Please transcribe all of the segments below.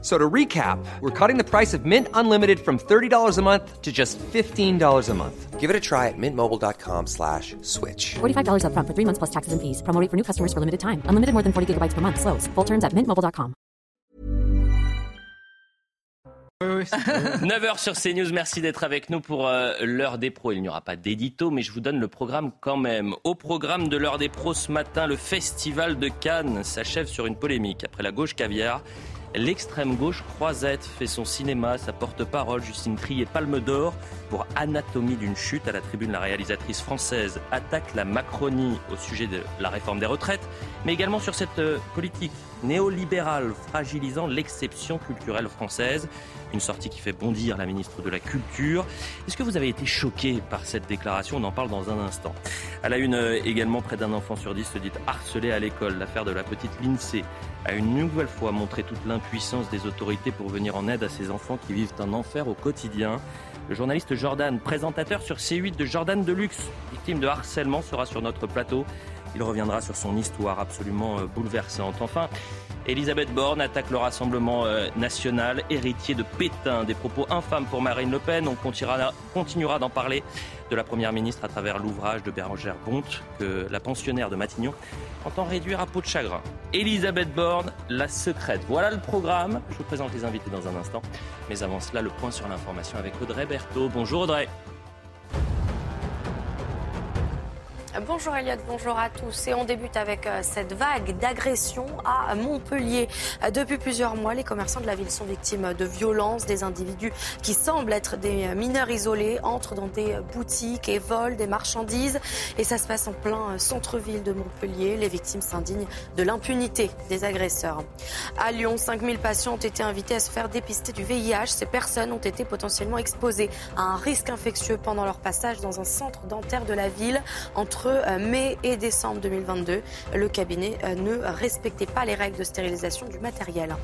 So to recap, we're cutting the price of Mint Unlimited from $30 a month to just $15 a month. Give it a try at mintmobile.com slash switch. $45 upfront for three months plus taxes and fees. Promo rate for new customers for limited time. Unlimited more than 40 gigabytes per month. Slows. Full terms at mintmobile.com. 9h sur CNews, merci d'être avec nous pour euh, l'heure des pros. Il n'y aura pas d'édito, mais je vous donne le programme quand même. Au programme de l'heure des pros ce matin, le festival de Cannes s'achève sur une polémique. Après la gauche caviar, L'extrême gauche croisette fait son cinéma, sa porte-parole, Justine Trier, Palme d'Or pour Anatomie d'une chute. À la tribune, la réalisatrice française attaque la Macronie au sujet de la réforme des retraites, mais également sur cette euh, politique néolibérale fragilisant l'exception culturelle française. Une sortie qui fait bondir la ministre de la Culture. Est-ce que vous avez été choqué par cette déclaration? On en parle dans un instant. À la une euh, également, près d'un enfant sur dix se dit harcelé à l'école. L'affaire de la petite Lindsay a une nouvelle fois montré toute l'impuissance des autorités pour venir en aide à ces enfants qui vivent un enfer au quotidien. Le journaliste Jordan, présentateur sur C8 de Jordan Deluxe, victime de harcèlement, sera sur notre plateau. Il reviendra sur son histoire absolument euh, bouleversante. Enfin, Elisabeth Borne attaque le Rassemblement euh, national, héritier de Pétain. Des propos infâmes pour Marine Le Pen. On continuera, d'en parler de la Première ministre à travers l'ouvrage de Bérangère Bonte que la pensionnaire de Matignon entend réduire à peau de chagrin. Elisabeth Borne, la secrète. Voilà le programme. Je vous présente les invités dans un instant. Mais avant cela, le point sur l'information avec Audrey Berthaud. Bonjour Audrey. Bonjour Eliott, bonjour à tous. Et on débute avec euh, cette vague d'agressions à Montpellier. Euh, depuis plusieurs mois, les commerçants de la ville sont victimes de violences. Des individus qui semblent être des mineurs isolés entrent dans des boutiques et volent des marchandises. Et ça se passe en plein euh, centre-ville de Montpellier. Les victimes s'indignent de l'impunité des agresseurs. À Lyon, 5000 patients ont été invités à se faire dépister du VIH. Ces personnes ont été potentiellement exposées à un risque infectieux pendant leur passage dans un centre dentaire de la ville entre euh, mai et décembre 2022. Le cabinet euh, ne respectait pas les règles de stérilisation du matériel.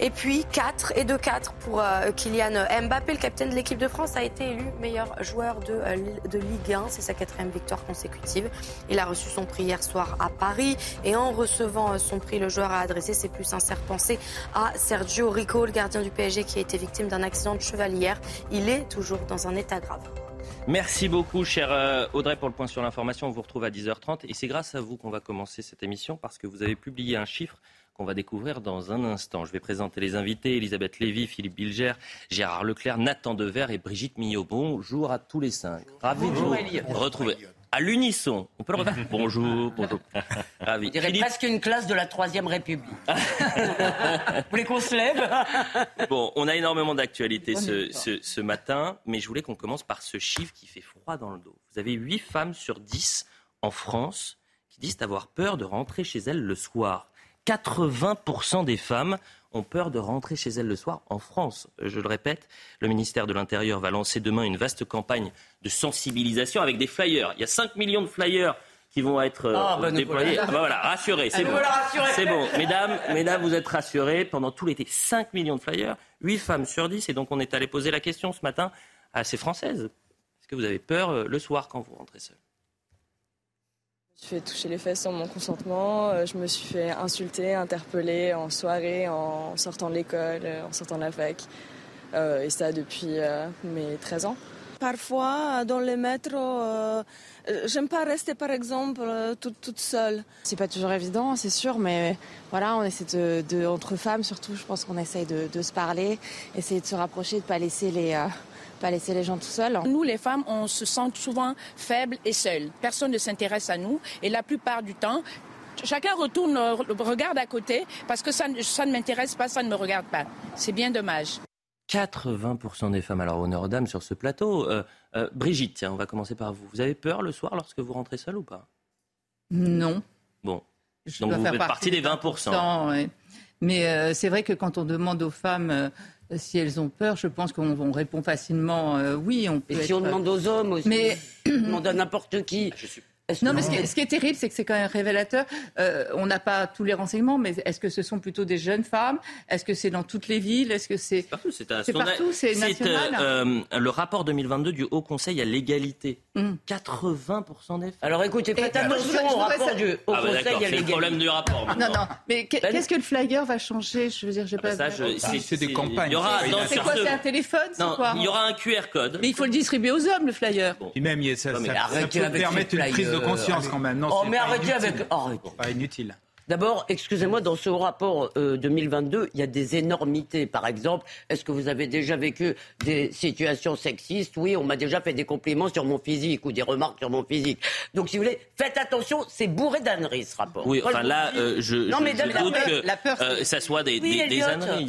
Et puis 4 et 2-4 pour euh, Kylian Mbappé, le capitaine de l'équipe de France, a été élu meilleur joueur de, de Ligue 1. C'est sa quatrième victoire consécutive. Il a reçu son prix hier soir à Paris. Et en recevant son prix, le joueur a adressé ses plus sincères pensées à Sergio Rico, le gardien du PSG qui a été victime d'un accident de cheval hier. Il est toujours dans un état grave. Merci beaucoup, cher euh, Audrey, pour le point sur l'information. On vous retrouve à 10h30 et c'est grâce à vous qu'on va commencer cette émission parce que vous avez publié un chiffre qu'on va découvrir dans un instant. Je vais présenter les invités Elisabeth Lévy, Philippe Bilger, Gérard Leclerc, Nathan Dever et Brigitte Millot. Bonjour à tous les cinq. Ravi de vous retrouver à l'unisson. On peut le refaire Bonjour, bonjour. Ravi. Je dirais presque une classe de la Troisième République. Vous voulez qu'on se lève? Bon, on a énormément d'actualités ce, ce, ce, matin, mais je voulais qu'on commence par ce chiffre qui fait froid dans le dos. Vous avez 8 femmes sur 10 en France qui disent avoir peur de rentrer chez elles le soir. 80% des femmes ont peur de rentrer chez elles le soir en France. Je le répète, le ministère de l'Intérieur va lancer demain une vaste campagne de sensibilisation avec des flyers. Il y a 5 millions de flyers qui vont être euh, ah, bah, déployés. Ah, bah, voilà, rassurés, c'est bon. C'est bon. Mesdames, mesdames, vous êtes rassurées. Pendant tout l'été, 5 millions de flyers, 8 femmes sur 10. Et donc, on est allé poser la question ce matin à ces Françaises. Est-ce que vous avez peur euh, le soir quand vous rentrez seule je me suis fait toucher les fesses sans mon consentement, euh, je me suis fait insulter, interpeller en soirée, en sortant de l'école, en sortant de la fac. et ça depuis mes 13 ans. Parfois, dans le métro, euh, j'aime pas rester, par exemple, euh, toute, toute seule. C'est pas toujours évident, c'est sûr, mais voilà, on essaie de, entre femmes surtout, je pense qu'on essaye de, se parler, essayer de se rapprocher, de pas laisser les euh, pas laisser les gens tout seuls. Nous, les femmes, on se sent souvent faibles et seules. Personne ne s'intéresse à nous, et la plupart du temps, chacun retourne, regarde à côté, parce que ça, ça ne m'intéresse pas, ça ne me regarde pas. C'est bien dommage. 80% des femmes. Alors, honneur aux dames sur ce plateau. Euh, euh, Brigitte, tiens, on va commencer par vous. Vous avez peur le soir lorsque vous rentrez seule ou pas? Non. Bon. Donc, vous faites partie des 20%. Mais euh, c'est vrai que quand on demande aux femmes si elles ont peur, je pense qu'on répond facilement oui. On peut Et si on demande aux hommes aussi Mais on demande à n'importe qui. Non, mais ce qui, est, ce qui est terrible, c'est que c'est quand même révélateur. Euh, on n'a pas tous les renseignements, mais est-ce que ce sont plutôt des jeunes femmes? Est-ce que c'est dans toutes les villes? Est-ce que c'est partout C'est un- C'est son- partout, c'est national. euh, euh, le rapport 2022 du Haut Conseil à l'égalité. Mm. 80% des femmes. Alors écoutez, faites attention au rapport ça- du Haut Ah bah Conseil à le problème du rapport. Non, non. Mais qu'est- qu'est-ce que le flyer va changer? Je veux dire, j'ai Ah bah pas. ça, je- c'est- des campagnes, Il y aura, c'est quoi ce- C'est un téléphone il y aura un QR code. Mais il faut le distribuer aux hommes, le flyer. Et même, il y a- ça, ces une prise de flyers. conscience quand même. Non, Oh, mais arrêtez inutile. avec. Arrêtez. Pas inutile. D'abord, excusez-moi, dans ce rapport euh, 2022, il y a des énormités. Par exemple, est-ce que vous avez déjà vécu des situations sexistes? Oui, on m'a déjà fait des compliments sur mon physique ou des remarques sur mon physique. Donc, si vous voulez, faites attention, c'est bourré d'âneries ce rapport. Oui, enfin là, euh, je, Non, je- mais je la doute peur- que la peur, euh, ça soit des, Oui, des, des.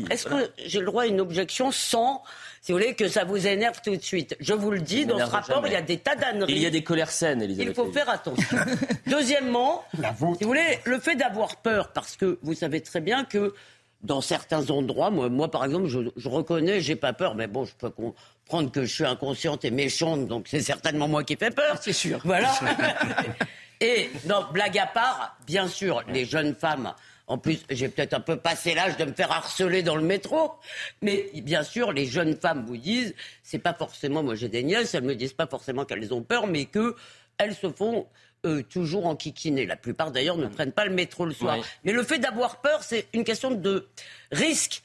Est-ce Voilà. que j'ai le droit à une objection sans, si vous voulez, que ça vous énerve tout de suite Je vous le dis, dans ce rapport, jamais. il y a des tas d'âneries. Il y a des colères saines, Il Elisabeth. faut Lévy. faire attention. Deuxièmement, si vous voulez, le fait d'avoir peur, parce que vous savez très bien que dans certains endroits, moi, moi par exemple, je, je reconnais, j'ai pas peur, mais bon, je peux comprendre que je suis inconsciente et méchante, donc c'est certainement moi qui fais peur. C'est sûr. Voilà. et non, blague à part, bien sûr, les jeunes femmes. En plus, j'ai peut-être un peu passé l'âge de me faire harceler dans le métro. Mais bien sûr, les jeunes femmes vous disent, c'est pas forcément, moi j'ai des nièces, elles me disent pas forcément qu'elles ont peur, mais que elles se font euh, toujours enquiquiner. La plupart d'ailleurs ne prennent pas le métro le soir. Oui. Mais le fait d'avoir peur, c'est une question de risque.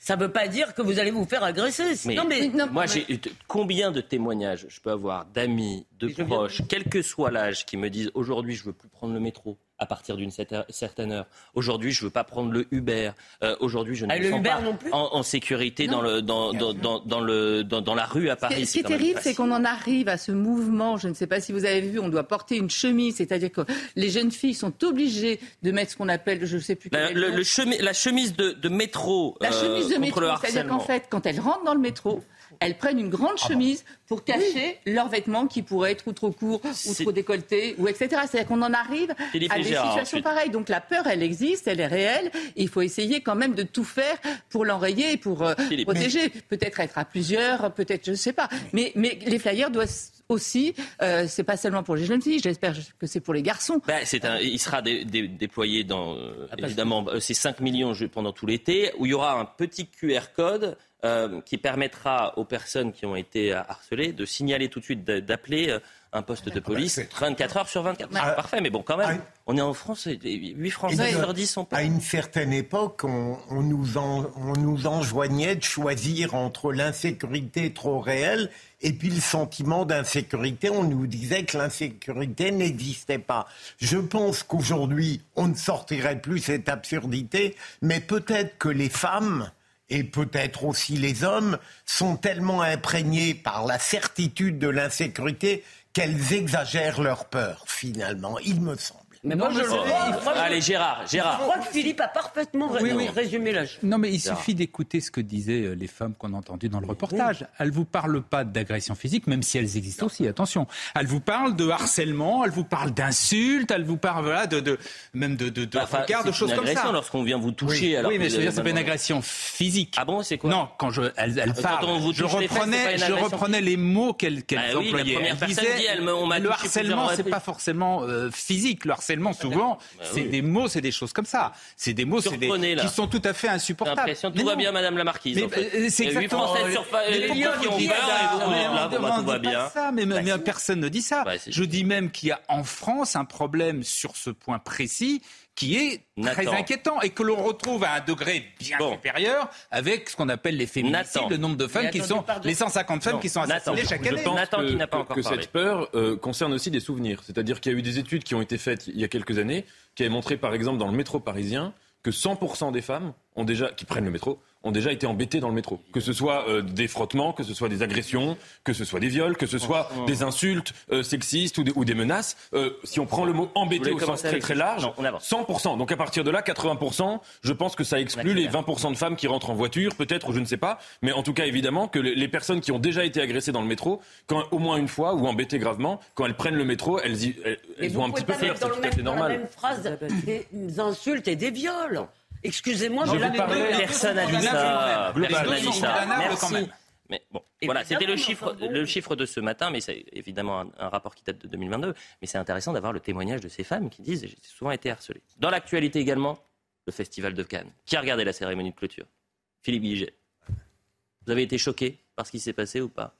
Ça ne veut pas dire que vous allez vous faire agresser. Mais, non, mais moi, j'ai eu t- combien de témoignages je peux avoir d'amis, de- proches, quel que soit l'âge, qui me disent aujourd'hui je veux plus prendre le métro? À partir d'une cer- certaine heure. Aujourd'hui, je veux pas prendre le Uber. Euh, aujourd'hui, je ne Ah, me sens Uber pas non plus en, en sécurité dans le dans, dans, dans, dans le dans, la rue à Paris. Ce qui est terrible, c'est qu'on en arrive à ce mouvement. Je ne sais pas si vous avez vu, on doit porter une chemise, c'est-à-dire que les jeunes filles sont obligées de mettre ce qu'on appelle, je ne sais plus. quel La, le- le la chemise de, de métro La euh, chemise de contre métro, c'est-à-dire qu'en fait, quand elles rentrent dans le métro, elles prennent une grande chemise pour cacher leurs vêtements qui pourraient être ou trop courts, ou trop décolletés, ou etc. C'est-à-dire qu'on en arrive Philippe à des Gérard, situations ensuite. pareilles. Donc la peur, elle existe, elle est réelle. Et il faut essayer quand même de tout faire pour l'enrayer et pour euh, protéger. Peut-être être à plusieurs, peut-être, je ne sais pas. Mais, mais les flyers doivent aussi, euh, c'est pas seulement pour les jeunes filles, j'espère que c'est pour les garçons. Ben, un, il sera dé- dé- déployé dans, euh, Ah, évidemment, euh, ces 5 millions pendant tout l'été, où il y aura un petit QR code euh, qui permettra aux personnes qui ont été harcelées de signaler tout de suite, d'appeler euh, un poste de police c'est- 24 heures sur 24. Ah. Parfait, mais bon, quand même, Ah. on est en France, et 8 Français sur 10 sont pas. À une certaine époque, on, on nous en- on nous enjoignait de choisir entre l'insécurité trop réelle et puis le sentiment d'insécurité. On nous disait que l'insécurité n'existait pas. Je pense qu'aujourd'hui, on ne sortirait plus cette absurdité, mais peut-être que les femmes et peut-être aussi les hommes sont tellement imprégnés par la certitude de l'insécurité qu'elles exagèrent leur peur, finalement, il me semble. Mais moi, je le je- Allez, Gérard, Je Gérard. crois que Philippe a parfaitement Oui, oui. résumé la chose. Non, mais il Gérard. suffit d'écouter ce que disaient euh, les femmes qu'on a entendues dans le reportage. Elles vous parlent pas d'agression physique, même si elles existent aussi. Attention. Elles vous parlent de harcèlement, elles vous parlent d'insultes, elles vous parlent voilà de, de même de de, de Enfin, regards, de c'est choses comme agression ça. lorsqu'on vient vous toucher. alors oui, mais je c'est pas une agression physique. Ah bon, c'est quoi Non, quand je, elle, elle Quand parle, on vous je reprenais, je reprenais les mots qu'elle qu'elle Ah oui, la employait. première Elle personne disait, dit, elle me- on m'a le harcèlement, c'est pas forcément euh, physique. Le harcèlement, souvent, c'est oui. des mots, c'est des choses comme ça. C'est des mots, c'est des qui sont tout à fait insupportables. Mais tout va non. bien, Madame la Marquise. Mais, fait. euh, c'est exactement. Sur les qui ont peur vous, Mais là, on bon, bah, demande tout va pas bien. ça, mais, mais personne ne dit ça. C'est Je dis même qu'il y a en France un problème sur ce point précis qui est très Nathan. inquiétant et que l'on retrouve à un degré bien Bon. supérieur avec ce qu'on appelle les féminicides, Nathan. le nombre de femmes qui sont pardon. les 150 femmes Non, qui sont Nathan. assassinées chaque Je année. pense Nathan que, qui n'a pas encore que parlé. cette peur euh, concerne aussi des souvenirs. C'est-à-dire qu'il y a eu des études qui ont été faites il y a quelques années qui avaient montré, par exemple, dans le métro parisien, que 100% des femmes ont déjà, qui prennent le métro ont déjà été embêtées dans le métro. Que ce soit euh, des frottements, que ce soit des agressions, que ce soit des viols, que ce soit des insultes euh, sexistes ou des, ou des menaces. Euh, si on prend le mot embêté au sens très très large, Non, on avance. 100%. Donc à partir de là, 80%, je pense que ça exclut les 20% de femmes qui rentrent en voiture, peut-être, ou je ne sais pas. Mais en tout cas, évidemment, que les les personnes qui ont déjà été agressées dans le métro, quand, au moins une fois, ou embêtées gravement, quand elles prennent le métro, elles, y- elles, Mais elles vous ont un petit peu peur, c'est dans, tout le à fait même, dans la normal. même phrase des insultes et des viols. Excusez-moi, mais là, Personne n'a dit ça. Personne n'a dit ça. Merci. Mais bon, voilà, c'était le chiffre, le chiffre de ce matin, mais c'est évidemment un, un, rapport qui date de 2022. Mais c'est intéressant d'avoir le témoignage de ces femmes qui disent j'ai souvent été harcelée. Dans l'actualité également, le Festival de Cannes. Qui a regardé la cérémonie de clôture? Philippe Guiget. Vous avez été choqué par ce qui s'est passé ou pas?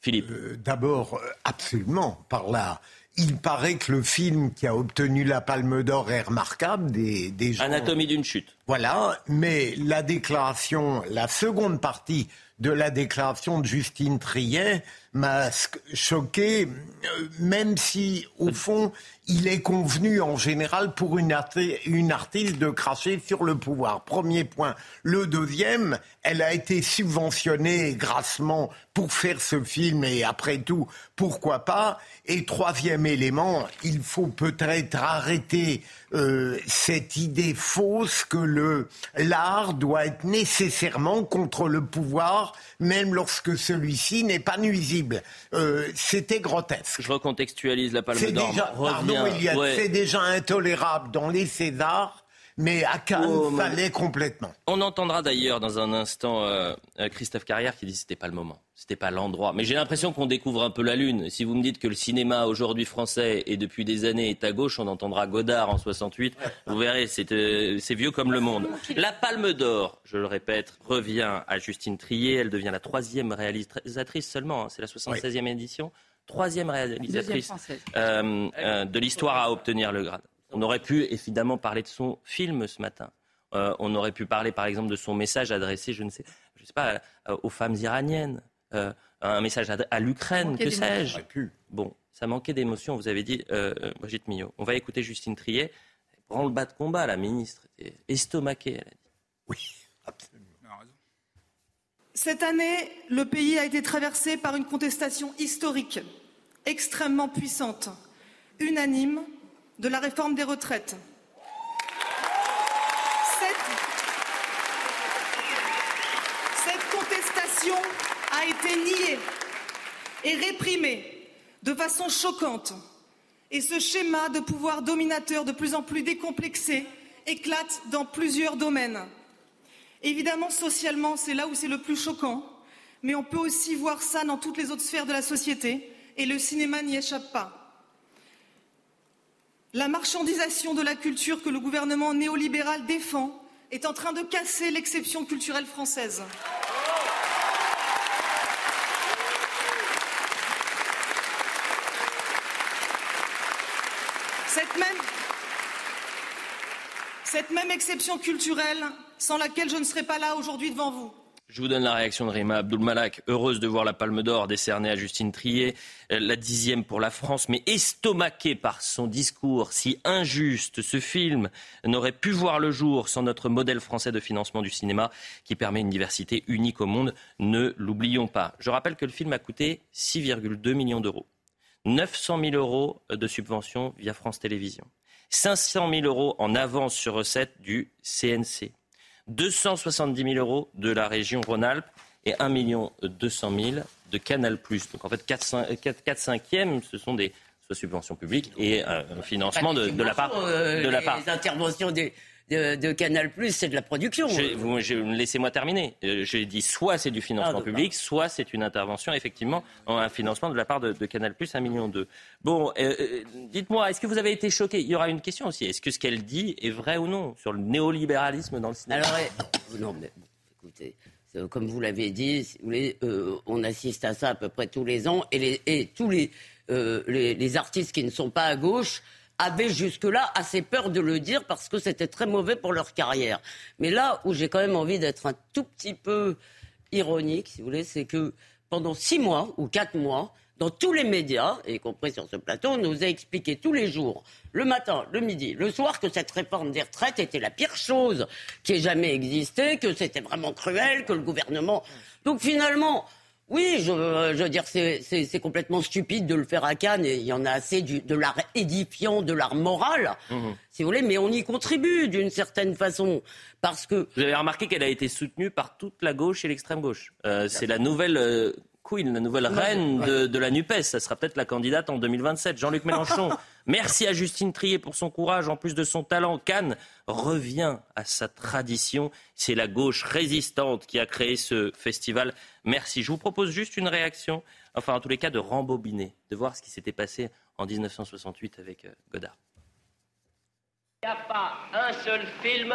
Philippe euh, D'abord, euh, absolument, par là. Il paraît que le film qui a obtenu la Palme d'Or est remarquable. Des, des gens... Anatomie d'une chute. Voilà, mais la déclaration, la seconde partie de la déclaration de Justine Triet m'a choqué, euh, même si, au fond, il est convenu en général pour une, arti une, artiste de cracher sur le pouvoir. Premier point. Le deuxième, elle a été subventionnée grassement pour faire ce film et après tout, pourquoi pas. Et troisième élément, il faut peut-être arrêter euh, cette idée fausse que le l'art doit être nécessairement contre le pouvoir, même lorsque celui-ci n'est pas nuisible. Euh, C'était grotesque. Je recontextualise la Palme d'Or. Pardon, ouais. c'est déjà intolérable dans les Césars mais à Cannes, oh, fallait complètement. On entendra d'ailleurs dans un instant euh, Christophe Carrière qui dit que c'était pas le moment, c'était pas l'endroit. Mais j'ai l'impression qu'on découvre un peu la lune. Si vous me dites que le cinéma aujourd'hui français et depuis des années est à gauche, on entendra Godard en 68. Vous verrez, c'est euh, vieux comme le monde. La Palme d'Or, je le répète, revient à Justine Trier. Elle devient la troisième réalisatrice seulement. Hein. C'est la 76e édition. Troisième réalisatrice euh, euh, de l'histoire à obtenir le grade. On aurait pu évidemment parler de son film ce matin. Euh, on aurait pu parler par exemple de son message adressé, je ne sais, je sais pas, euh, aux femmes iraniennes, euh, un message à, à l'Ukraine, que sais-je? Bon, ça manquait d'émotion, vous avez dit, euh, Brigitte Millot. On va écouter Justine Triet. Prend le bas de combat, la ministre, estomaquée, elle a dit. Oui, absolument. Cette année, le pays a été traversé par une contestation historique, extrêmement puissante, unanime, de la réforme des retraites. Cette, contestation a été niée et réprimée de façon choquante. Et ce schéma de pouvoir dominateur de plus en plus décomplexé éclate dans plusieurs domaines. Évidemment, socialement, c'est là où c'est le plus choquant, mais on peut aussi voir ça dans toutes les autres sphères de la société, et le cinéma n'y échappe pas. La marchandisation de la culture que le gouvernement néolibéral défend est en train de casser l'exception culturelle française. Cette même, exception culturelle sans laquelle je ne serais pas là aujourd'hui devant vous. Je vous donne la réaction de Rima Abdulmalak, heureuse de voir la Palme d'Or décernée à Justine Trier, la dixième pour la France, mais estomaquée par son discours si injuste. Ce film n'aurait pu voir le jour sans notre modèle français de financement du cinéma qui permet une diversité unique au monde. Ne l'oublions pas. Je rappelle que le film a coûté 6,2 millions d'euros. 900 000 euros de subventions via France Télévisions. 500 000 euros en avance sur recette du CNC. 270 000 euros de la région Rhône-Alpes et 1 200 000 de Canal+. Donc en fait, 4, 4, 5 e ce sont des soit subventions publiques et euh, un financement de, de, la part de la part. Interventions des de, de Canal+, c'est de la production. Laissez-moi terminer. Euh, J'ai dit soit c'est du financement ah, public, soit c'est une intervention, effectivement, en un financement de la part de, de Canal+, 1,2 million. Bon, euh, euh, dites-moi, est-ce que vous avez été choqué? Il y aura une question aussi. Est-ce que ce qu'elle dit est vrai ou non sur le néolibéralisme dans le cinéma? Alors, non, mais écoutez, comme vous l'avez dit, si vous voulez, euh, on assiste à ça à peu près tous les ans, et, les, et tous les, euh, les, les artistes qui ne sont pas à gauche avaient jusque-là assez peur de le dire parce que c'était très mauvais pour leur carrière. Mais là où j'ai quand même envie d'être un tout petit peu ironique, si vous voulez, c'est que pendant six mois ou quatre mois, dans tous les médias, y compris sur ce plateau, on nous a expliqué tous les jours, le matin, le midi, le soir, que cette réforme des retraites était la pire chose qui ait jamais existé, que c'était vraiment cruel, que le gouvernement. Donc finalement, oui, je, je veux dire, c'est complètement stupide de le faire à Cannes. Et il y en a assez du, de l'art édifiant, de l'art moral, mmh. si vous voulez, mais on y contribue d'une certaine façon. Parce que. Vous avez remarqué qu'elle a été soutenue par toute la gauche et l'extrême gauche. Euh, c'est la nouvelle. Euh, Queen, la nouvelle reine de, de la NUPES. Ça sera peut-être la candidate en 2027. Jean-Luc Mélenchon, merci à Justine Trier pour son courage. En plus de son talent, Cannes revient à sa tradition. C'est la gauche résistante qui a créé ce festival. Merci. Je vous propose juste une réaction, enfin en tous les cas de rembobiner, de voir ce qui s'était passé en 1968 avec euh, Godard. Il n'y a pas un seul film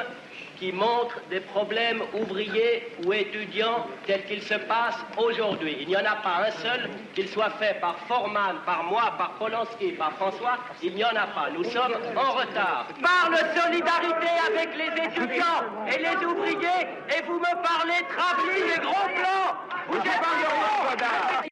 qui montre des problèmes ouvriers ou étudiants tels qu'ils se passent aujourd'hui. Il n'y en a pas un seul, qu'il soit fait par Forman, par moi, par Polanski, par François, il n'y en a pas. Nous sommes en retard. Parle solidarité avec les étudiants et les ouvriers et vous me parlez travail et gros plans. Vous êtes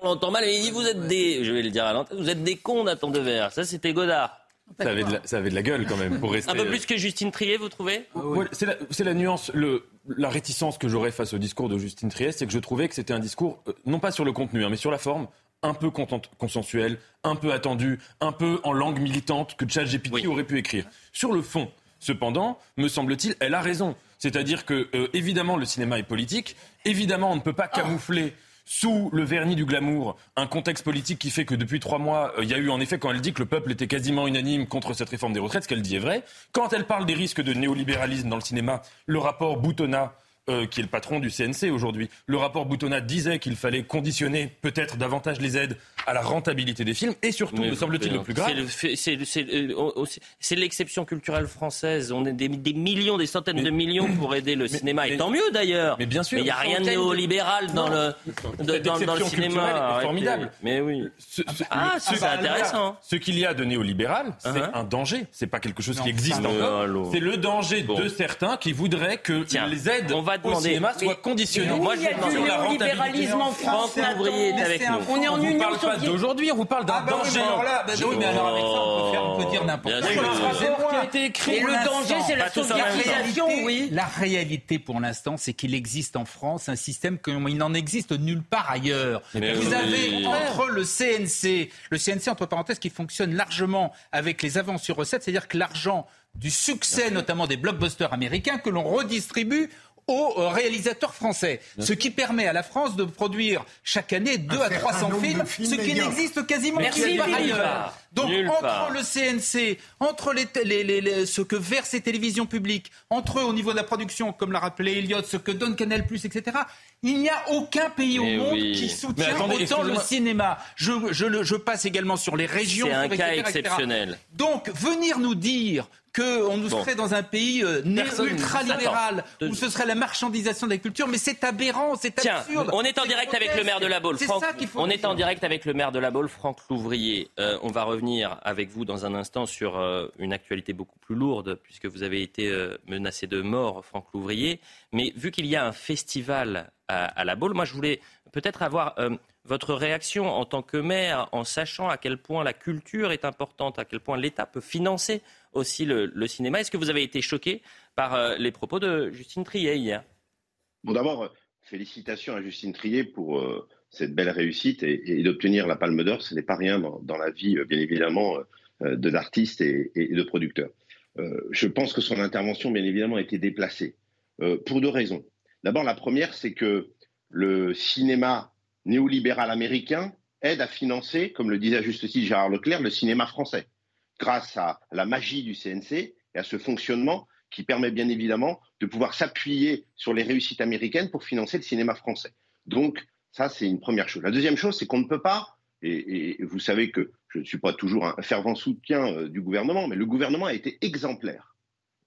On l'entend mal, mais il dit vous êtes des, je vais le dire à l'antenne, vous êtes des cons Nathan Devers. Ça, c'était Godard. Ça avait, de la, ça avait de la gueule quand même pour rester. Un peu plus que Justine Trier, vous trouvez? Ouais, c'est la, c'est la nuance, le, la réticence que j'aurais face au discours de Justine Trier, c'est que je trouvais que c'était un discours, euh, non pas sur le contenu, hein, mais sur la forme, un peu content- consensuel, un peu attendu, un peu en langue militante que ChatGPT aurait pu écrire. Sur le fond, cependant, me semble-t-il, elle a raison. C'est-à-dire que, euh, évidemment, le cinéma est politique. Évidemment, on ne peut pas camoufler sous le vernis du glamour un contexte politique qui fait que depuis trois mois, euh, il y a eu en effet, quand elle dit que le peuple était quasiment unanime contre cette réforme des retraites, ce qu'elle dit est vrai. Quand elle parle des risques de néolibéralisme dans le cinéma, le rapport Boutonnat, euh, qui est le patron du CNC aujourd'hui, le rapport Boutonnat disait qu'il fallait conditionner peut-être davantage les aides à la rentabilité des films et surtout, Mais me semble-t-il, le plus grave. C'est C'est le- c'est, euh, c'est- c'est l'exception culturelle française. On est des, des millions, des centaines de millions pour aider le cinéma. Et tant mieux d'ailleurs. Mais bien sûr. il n'y a rien de néolibéral dans le, de- Cette dans, dans le exception cinéma. culturelle est Arrêtez. formidable. Mais oui. Ce- ce- Ah, c'est intéressant. Ce qu'il y a de néolibéral, c'est Uh-huh. un danger. C'est pas quelque chose Non, qui existe encore. C'est le danger Bon. de certains qui voudraient que les aides on va au demander- cinéma Mais- soient conditionnées. mais Moi, demander- sur la rentabilité. néolibéralisme en France, Ouvrier est avec nous. On est en On vous Union parle pas soviétique. d'aujourd'hui, on vous parle d'un Ah bah oui, danger. bah oui, mais alors avec ça, on peut, faire, on peut dire n'importe Bien quoi. qui a été écrit Et le danger, c'est la Pas soviétisation, réalité, oui. La réalité pour l'instant, c'est qu'il existe en France un système comme il n'en existe nulle part ailleurs. Vous oui. avez entre le CNC, le CNC entre parenthèses qui fonctionne largement avec les avances sur recettes, c'est-à-dire que l'argent du succès notamment des blockbusters américains que l'on redistribue aux euh, réalisateurs français. Ce qui permet à la France de produire chaque année 2 à certain 300 nombre films, films ce qui n'existe quasiment Philippe. ailleurs. Donc Nulle entre part. le CNC, entre les, les- les- les- ce que versent les télévisions publiques, entre eux au niveau de la production, comme l'a rappelé Elliott, ce que donne Canal+, etc., il n'y a aucun pays Mais au monde oui. qui soutient attendez, autant le cinéma. Je, je, le- je passe également sur les régions. C'est un cas etc., etc. exceptionnel. Donc, venir nous dire qu'on nous Bon. serait dans un pays euh, ultra-libéral, où ce serait la marchandisation de la culture, mais c'est aberrant, c'est Tiens, absurde. on est en direct avec le maire de la Baule. Franck, ça faut on est en direct avec le maire de la Baule, Franck Louvrier. Euh, on va revenir avec vous dans un instant sur euh, une actualité beaucoup plus lourde, puisque vous avez été euh, menacé de mort, Franck Louvrier. Mais vu qu'il y a un festival à, à la Baule, moi je voulais peut-être avoir votre réaction en tant que maire, en sachant à quel point la culture est importante, à quel point l'État peut financer aussi le, cinéma. Est-ce que vous avez été choqué par euh, les propos de Justine Trier hier? Bon, d'abord, euh, félicitations à Justine Trier pour euh, cette belle réussite et, d'obtenir la Palme d'Or. Ce n'est pas rien dans, la vie, bien évidemment, euh, de l'artiste et, de producteur. Je pense que son intervention, bien évidemment, a été déplacée pour deux raisons. D'abord, la première, c'est que le cinéma néolibéral américain aide à financer, comme le disait juste titre Gérard Leclerc, le cinéma français, grâce à la magie du CNC et à ce fonctionnement qui permet bien évidemment de pouvoir s'appuyer sur les réussites américaines pour financer le cinéma français. Donc, ça, c'est une première chose. La deuxième chose, c'est qu'on ne peut pas, et, vous savez que je ne suis pas toujours un fervent soutien euh, du gouvernement, mais le gouvernement a été exemplaire.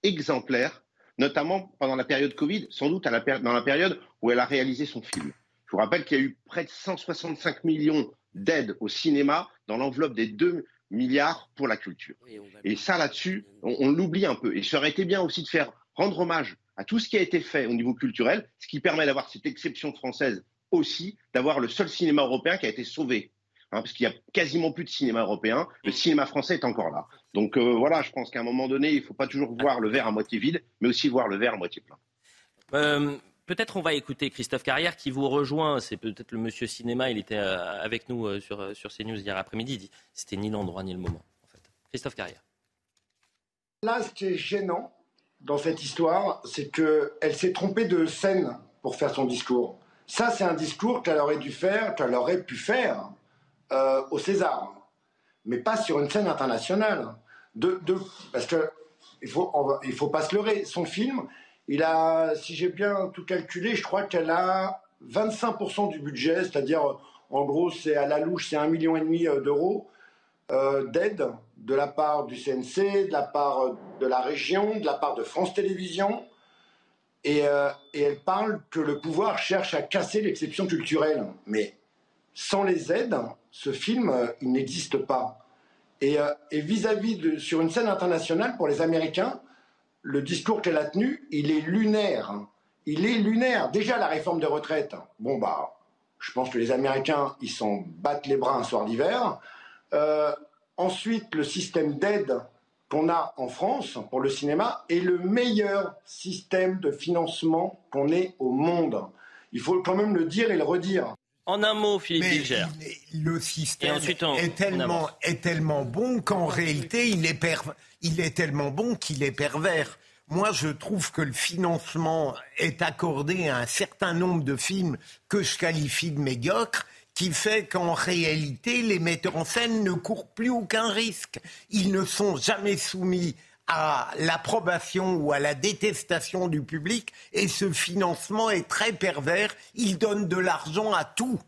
Exemplaire, notamment pendant la période Covid, sans doute dans la période où elle a réalisé son film. Je vous rappelle qu'il y a eu près de 165 millions d'aides au cinéma dans l'enveloppe des 2 milliards pour la culture. Et ça, là-dessus, on, on l'oublie un peu. Et ça aurait été bien aussi de faire rendre hommage à tout ce qui a été fait au niveau culturel, ce qui permet d'avoir cette exception française aussi, d'avoir le seul cinéma européen qui a été sauvé. Hein, parce qu'il y a quasiment plus de cinéma européen, le cinéma français est encore là. Donc euh, voilà, je pense qu'à un moment donné, il ne faut pas toujours voir le verre à moitié vide, mais aussi voir le verre à moitié plein. Euh, Peut-être on va écouter Christophe Carrière qui vous rejoint. C'est peut-être le monsieur cinéma. Il était euh, avec nous euh, sur, euh, sur CNews hier après-midi. C'était ni l'endroit ni le moment. Christophe Carrière. Là, ce qui est gênant dans cette histoire, c'est qu'elle s'est trompée de scène pour faire son discours. Ça, c'est un discours qu'elle aurait dû faire, qu'elle aurait pu faire au César, mais pas sur une scène internationale. Parce que il faut pas se leurrer. Son film, il a, si j'ai bien tout calculé, je crois qu'elle a 25% du budget, c'est-à-dire, en gros, c'est à la louche, c'est un million et demi euh, d'euros euh, d'aide de la part du CNC, de la part de la région, de la part de France Télévisions. Et, euh, elle parle que le pouvoir cherche à casser l'exception culturelle. Mais sans les aides, ce film, euh, il n'existe pas. Et euh, vis-à-vis sur une scène internationale, pour les Américains, le discours qu'elle a tenu, il est lunaire. Il est lunaire. Déjà, la réforme des retraites, bon, bah, je pense que les Américains, ils s'en battent les bras un soir d'hiver. Euh, ensuite, le système d'aide qu'on a en France pour le cinéma est le meilleur système de financement qu'on ait au monde. Il faut quand même le dire et le redire. En un mot, Philippe Bilger. le système ensuite, on- est, tellement, avance. est tellement bon qu'en réalité, il est, per- il est tellement bon qu'il est pervers. Moi, je trouve que le financement est accordé à un certain nombre de films que je qualifie de médiocres, qui fait qu'en réalité, les metteurs en scène ne courent plus aucun risque. Ils ne sont jamais soumis à l'approbation ou à la détestation du public, et ce financement est très pervers. Il donne de l'argent à tout.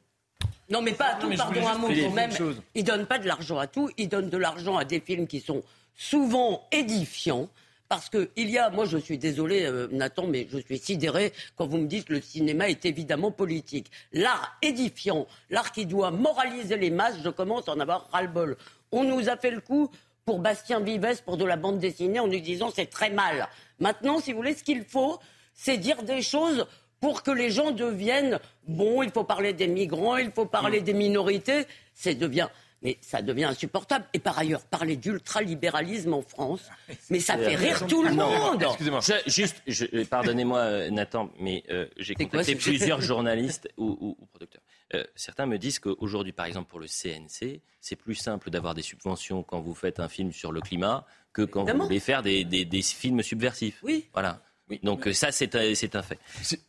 Non, mais pas à tout, pardon un juste mot préciser quand même. Ils donnent pas de l'argent à tout, ils donnent de l'argent à des films qui sont souvent édifiants. Parce que il y a, moi je suis désolé euh, Nathan, mais je suis sidéré quand vous me dites que le cinéma est évidemment politique. L'art édifiant, l'art qui doit moraliser les masses, je commence à en avoir ras-le-bol. On nous a fait le coup pour Bastien Vives, pour de la bande dessinée, en nous disant c'est très mal. Maintenant, si vous voulez, ce qu'il faut, c'est dire des choses pour que les gens deviennent bon. Il faut parler des migrants, il faut parler des minorités. C'est devient, mais ça devient insupportable. Et par ailleurs, parler d'ultralibéralisme en France, mais ça fait rire tout le monde. Excusez-moi. Je- juste, pardonnez-moi, euh, Nathan, mais euh, j'ai quoi contacté plusieurs journalistes ou, ou- ou producteurs. Euh, certains me disent qu'aujourd'hui, par exemple, pour le CNC, c'est plus simple d'avoir des subventions quand vous faites un film sur le climat que quand Évidemment. vous voulez faire des, des- des films subversifs. Oui. Voilà. Donc euh, ça, c'est un, c'est un fait.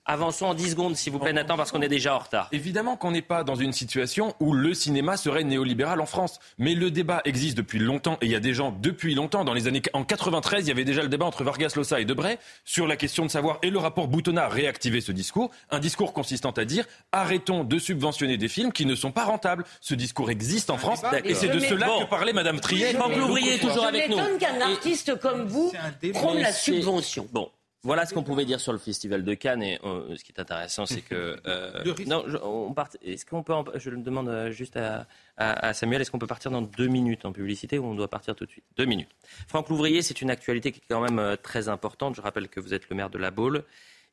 Avançons en 10 secondes, s'il vous plaît, Nathan, parce qu'on est déjà en retard. Évidemment qu'on n'est pas dans une situation où le cinéma serait néolibéral en France. Mais le débat existe depuis longtemps et il y a des gens depuis longtemps. Dans les années en 93, il y avait déjà le débat entre Vargas Llosa et Debray sur la question de savoir et le rapport Boutonnat a réactivé ce discours, un discours consistant à dire arrêtons de subventionner des films qui ne sont pas rentables. Ce discours existe en France D'accord. et c'est de cela Bon. que parlait Madame Trier. Je Franck Louvrier, toujours je avec nous. m'étonne qu'un Et- artiste comme vous prenne la subvention. Bon. Voilà ce qu'on pouvait dire sur le festival de Cannes. Et euh, ce qui est intéressant, c'est que. euh, non, je, on part, est-ce qu'on peut. en- je le demande euh, juste à, à- à Samuel est-ce qu'on peut partir dans deux minutes en publicité ou on doit partir tout de suite? Deux minutes. Franck Louvrier, c'est une actualité qui est quand même très importante. Je rappelle que vous êtes le maire de La Baule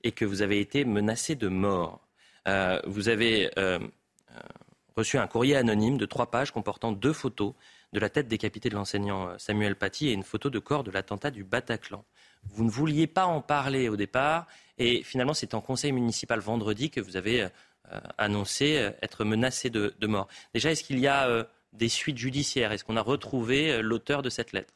et que vous avez été menacé de mort. Euh, vous avez reçu un courrier anonyme de trois pages comportant deux photos de la tête décapitée de l'enseignant Samuel Paty et une photo de corps de l'attentat du Bataclan. Vous ne vouliez pas en parler au départ et finalement c'est en conseil municipal vendredi que vous avez euh, annoncé euh, être menacé de, mort. Déjà, est-ce qu'il y a euh, des suites judiciaires? Est-ce qu'on a retrouvé l'auteur de cette lettre?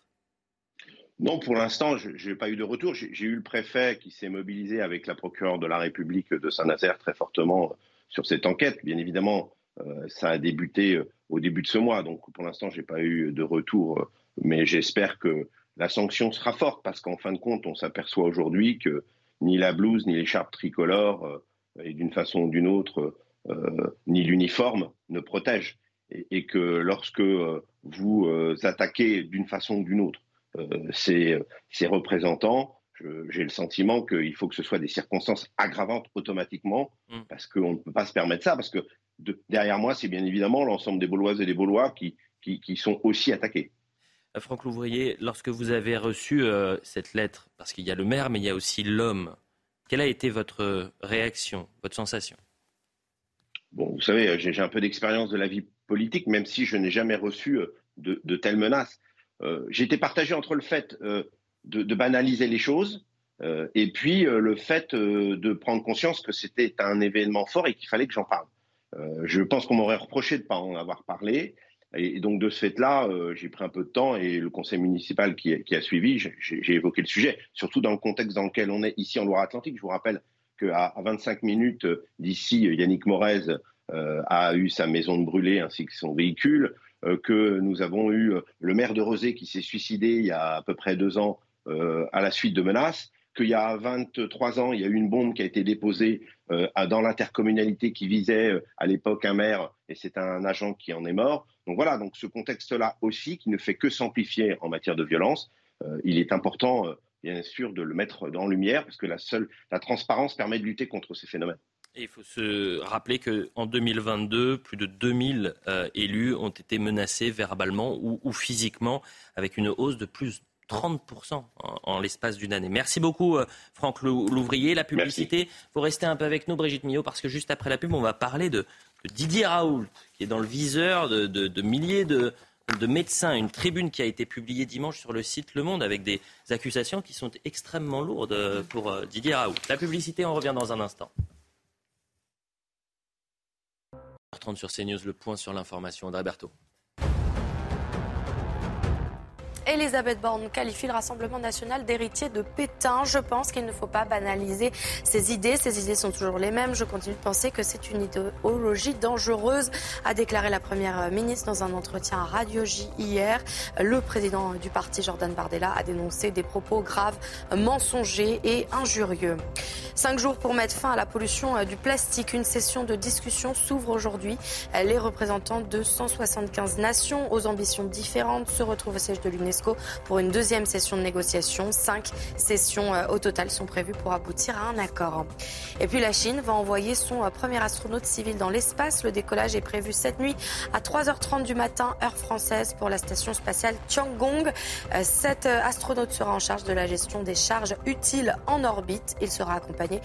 Non, pour l'instant, je n'ai pas eu de retour. J'ai eu le préfet qui s'est mobilisé avec la procureure de la République de Saint-Nazaire très fortement sur cette enquête. Bien évidemment, ça a débuté au début de ce mois, donc pour l'instant, j'ai pas eu de retour, mais j'espère que la sanction sera forte parce qu'en fin de compte, on s'aperçoit aujourd'hui que ni la blouse, ni l'écharpe tricolore, euh, et d'une façon ou d'une autre, euh, ni l'uniforme ne protègent. Et, et que lorsque euh, vous attaquez d'une façon ou d'une autre ces, ces représentants, j'ai le sentiment qu'il faut que ce soit des circonstances aggravantes automatiquement, Mm. parce qu'on ne peut pas se permettre ça, parce que de- derrière moi, c'est bien évidemment l'ensemble des Bauloises et des Baulois qui, qui, qui sont aussi attaqués. Franck Louvrier, lorsque vous avez reçu euh, cette lettre, parce qu'il y a le maire, mais il y a aussi l'homme, quelle a été votre réaction, votre sensation? Bon, vous savez, j'ai un peu d'expérience de la vie politique, même si je n'ai jamais reçu euh, de, telles menaces. Euh, été partagé entre le fait de, banaliser les choses et puis le fait de prendre conscience que c'était un événement fort et qu'il fallait que j'en parle. Je pense qu'on m'aurait reproché de ne pas en avoir parlé. Et, donc de ce fait-là, euh, j'ai pris un peu de temps et le conseil municipal qui, a suivi, j'ai évoqué le sujet, surtout dans le contexte dans lequel on est ici en Loire-Atlantique. Je vous rappelle qu'à à 25 minutes d'ici, Yannick Morez a eu sa maison brûlée ainsi que son véhicule, que nous avons eu le maire de Rosé qui s'est suicidé il y a à peu près deux ans à la suite de menaces, qu'il y a 23 ans, il y a eu une bombe qui a été déposée euh, dans l'intercommunalité qui visait euh, à l'époque un maire et c'est un agent qui en est mort. Donc voilà, donc ce contexte-là aussi qui ne fait que s'amplifier en matière de violence, euh, il est important bien sûr de le mettre en lumière parce que la seule la transparence permet de lutter contre ces phénomènes. Et il faut se rappeler qu'en 2022, plus de 2000 élus ont été menacés verbalement ou, ou, physiquement, avec une hausse de plus 30% en, l'espace d'une année. Merci beaucoup, euh, Franck Louvrier. La publicité, vous restez un peu avec nous, Brigitte Millot, parce que juste après la pub, on va parler de, Didier Raoult, qui est dans le viseur de, milliers de, médecins. Une tribune qui a été publiée dimanche sur le site Le Monde avec des accusations qui sont extrêmement lourdes euh, pour euh, Didier Raoult. La publicité, on revient dans un instant. 30 sur CNews, le point sur l'information. André Berthaud. Elisabeth Borne qualifie le Rassemblement national d'héritier de Pétain. Je pense qu'il ne faut pas banaliser ces idées. Ces idées sont toujours les mêmes. Je continue de penser que c'est une idéologie dangereuse, a déclaré la Première ministre dans un entretien à Radio J hier. Le président du parti, Jordan Bardella, a dénoncé des propos graves, mensongers et injurieux. Cinq jours pour mettre fin à la pollution du plastique. Une session de discussion s'ouvre aujourd'hui. Les représentants de 175 nations aux ambitions différentes se retrouvent au siège de l'UNESCO pour une deuxième session de négociation. Cinq sessions euh, au total sont prévues pour aboutir à un accord. Et puis la Chine va envoyer son euh, premier astronaute civil dans l'espace. Le décollage est prévu cette nuit à 3h30 du matin, heure française, pour la station spatiale Tiangong. Euh, cet astronaute sera en charge de la gestion des charges utiles en orbite. Il sera accompagné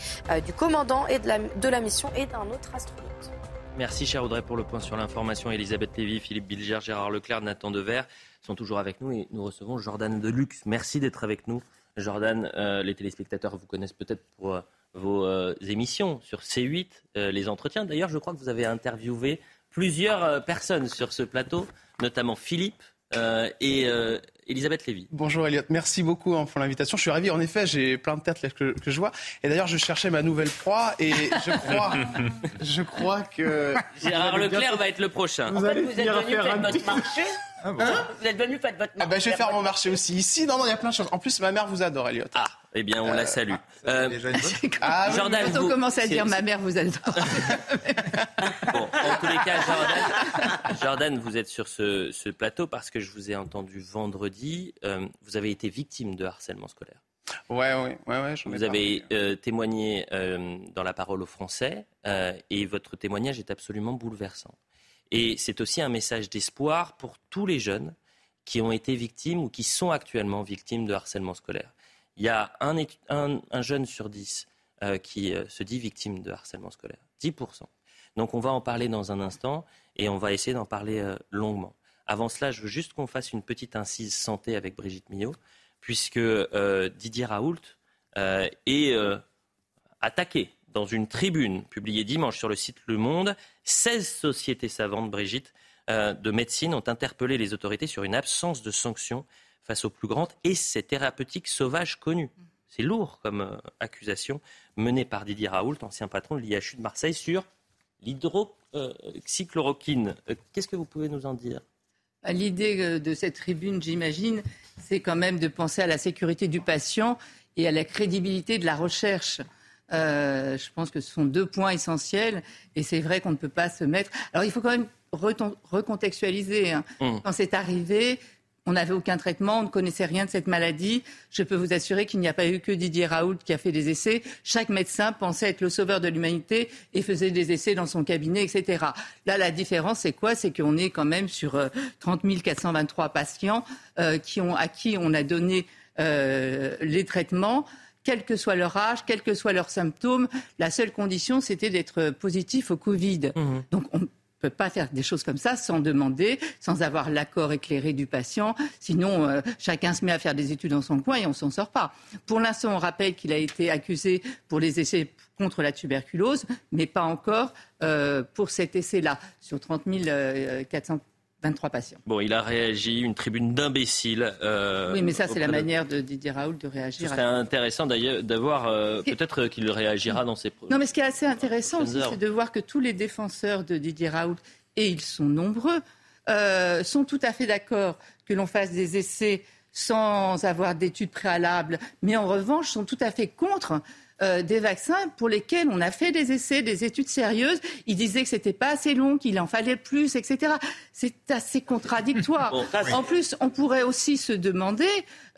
du commandant et de la, mission et d'un autre astronaute. Merci, cher Audrey, pour le point sur l'information. Elisabeth Lévy, Philippe Bilger, Gérard Leclerc, Nathan Dever sont toujours avec nous et nous recevons Jordan Deluxe. Merci d'être avec nous. Jordan, euh, les téléspectateurs vous connaissent peut-être pour euh, vos euh, émissions sur C8, les entretiens. D'ailleurs, je crois que vous avez interviewé plusieurs personnes sur ce plateau, notamment Philippe et Elisabeth Lévy. Bonjour Elliot, merci beaucoup hein, pour l'invitation. Je suis ravi, en effet, j'ai plein de têtes que, que, je vois. Et d'ailleurs, je cherchais ma nouvelle proie et je crois, je crois que... Gérard Leclerc va être le prochain. Vous, en fait, vous êtes venu faire votre marché ah vous êtes venu faire votre marché. Ah ben, je vais faire mon marché aussi ici. Non, non, il y a plein de choses. En plus, ma mère vous adore, Elliot. Ah, eh bien, on la salue. Euh, ah, Jordan, quand on commence à dire ma mère vous adore. bon, en tous les cas, Jordan, Jordan vous êtes sur ce, ce, plateau parce que je vous ai entendu vendredi. Euh, vous avez été victime de harcèlement scolaire. Ouais, ouais, ouais, ouais Vous avez euh, témoigné euh, dans la parole aux Français et votre témoignage est absolument bouleversant. Et c'est aussi un message d'espoir pour tous les jeunes qui ont été victimes ou qui sont actuellement victimes de harcèlement scolaire. Il y a un, jeune sur dix qui se dit victime de harcèlement scolaire. 10%. Donc on va en parler dans un instant et on va essayer d'en parler longuement. Avant cela, je veux juste qu'on fasse une petite incise santé avec Brigitte Millot, puisque Didier Raoult est attaqué dans une tribune publiée dimanche sur le site Le Monde, 16 sociétés savantes, Brigitte, euh, de médecine ont interpellé les autorités sur une absence de sanctions face aux plus grandes essais thérapeutiques sauvages connus. C'est lourd comme euh, accusation menée par Didier Raoult, ancien patron de l'IHU de Marseille, sur l'hydroxychloroquine. Euh, qu'est-ce que vous pouvez nous en dire? L'idée de cette tribune, j'imagine, c'est quand même de penser à la sécurité du patient et à la crédibilité de la recherche. Euh, je pense que ce sont deux points essentiels et c'est vrai qu'on ne peut pas se mettre. Alors il faut quand même recontextualiser. Hein. Mmh. Quand c'est arrivé, on n'avait aucun traitement, on ne connaissait rien de cette maladie. Je peux vous assurer qu'il n'y a pas eu que Didier Raoult qui a fait des essais. Chaque médecin pensait être le sauveur de l'humanité et faisait des essais dans son cabinet, etc. Là, la différence, c'est quoi? C'est qu'on est quand même sur 30 euh, 423 patients euh, qui ont, à qui on a donné les traitements quel que soit leur âge, quels que soient leurs symptômes. La seule condition, c'était d'être positif au Covid. Mmh. Donc, on ne peut pas faire des choses comme ça sans demander, sans avoir l'accord éclairé du patient. Sinon, euh, chacun se met à faire des études dans son coin et on s'en sort pas. Pour l'instant, on rappelle qu'il a été accusé pour les essais contre la tuberculose, mais pas encore euh, pour cet essai-là. Sur 30 400 23 patients. Bon, il a réagi, une tribune d'imbéciles. euh, oui, mais ça, c'est la de- manière de Didier Raoult de Ce réagir. serait à- intéressant d'ailleurs d'avoir, euh, peut-être qu'il réagira dans ses... Non, mais ce qui est assez intéressant aussi, c'est de voir que tous les défenseurs de Didier Raoult, et ils sont nombreux, euh, sont tout à fait d'accord que l'on fasse des essais sans avoir d'études préalables, mais en revanche sont tout à fait contre euh, des vaccins pour lesquels on a fait des essais, des études sérieuses. Ils disaient que c'était pas assez long, qu'il en fallait plus, etc. C'est assez contradictoire. Bon, ça, c'est- en plus, on pourrait aussi se demander,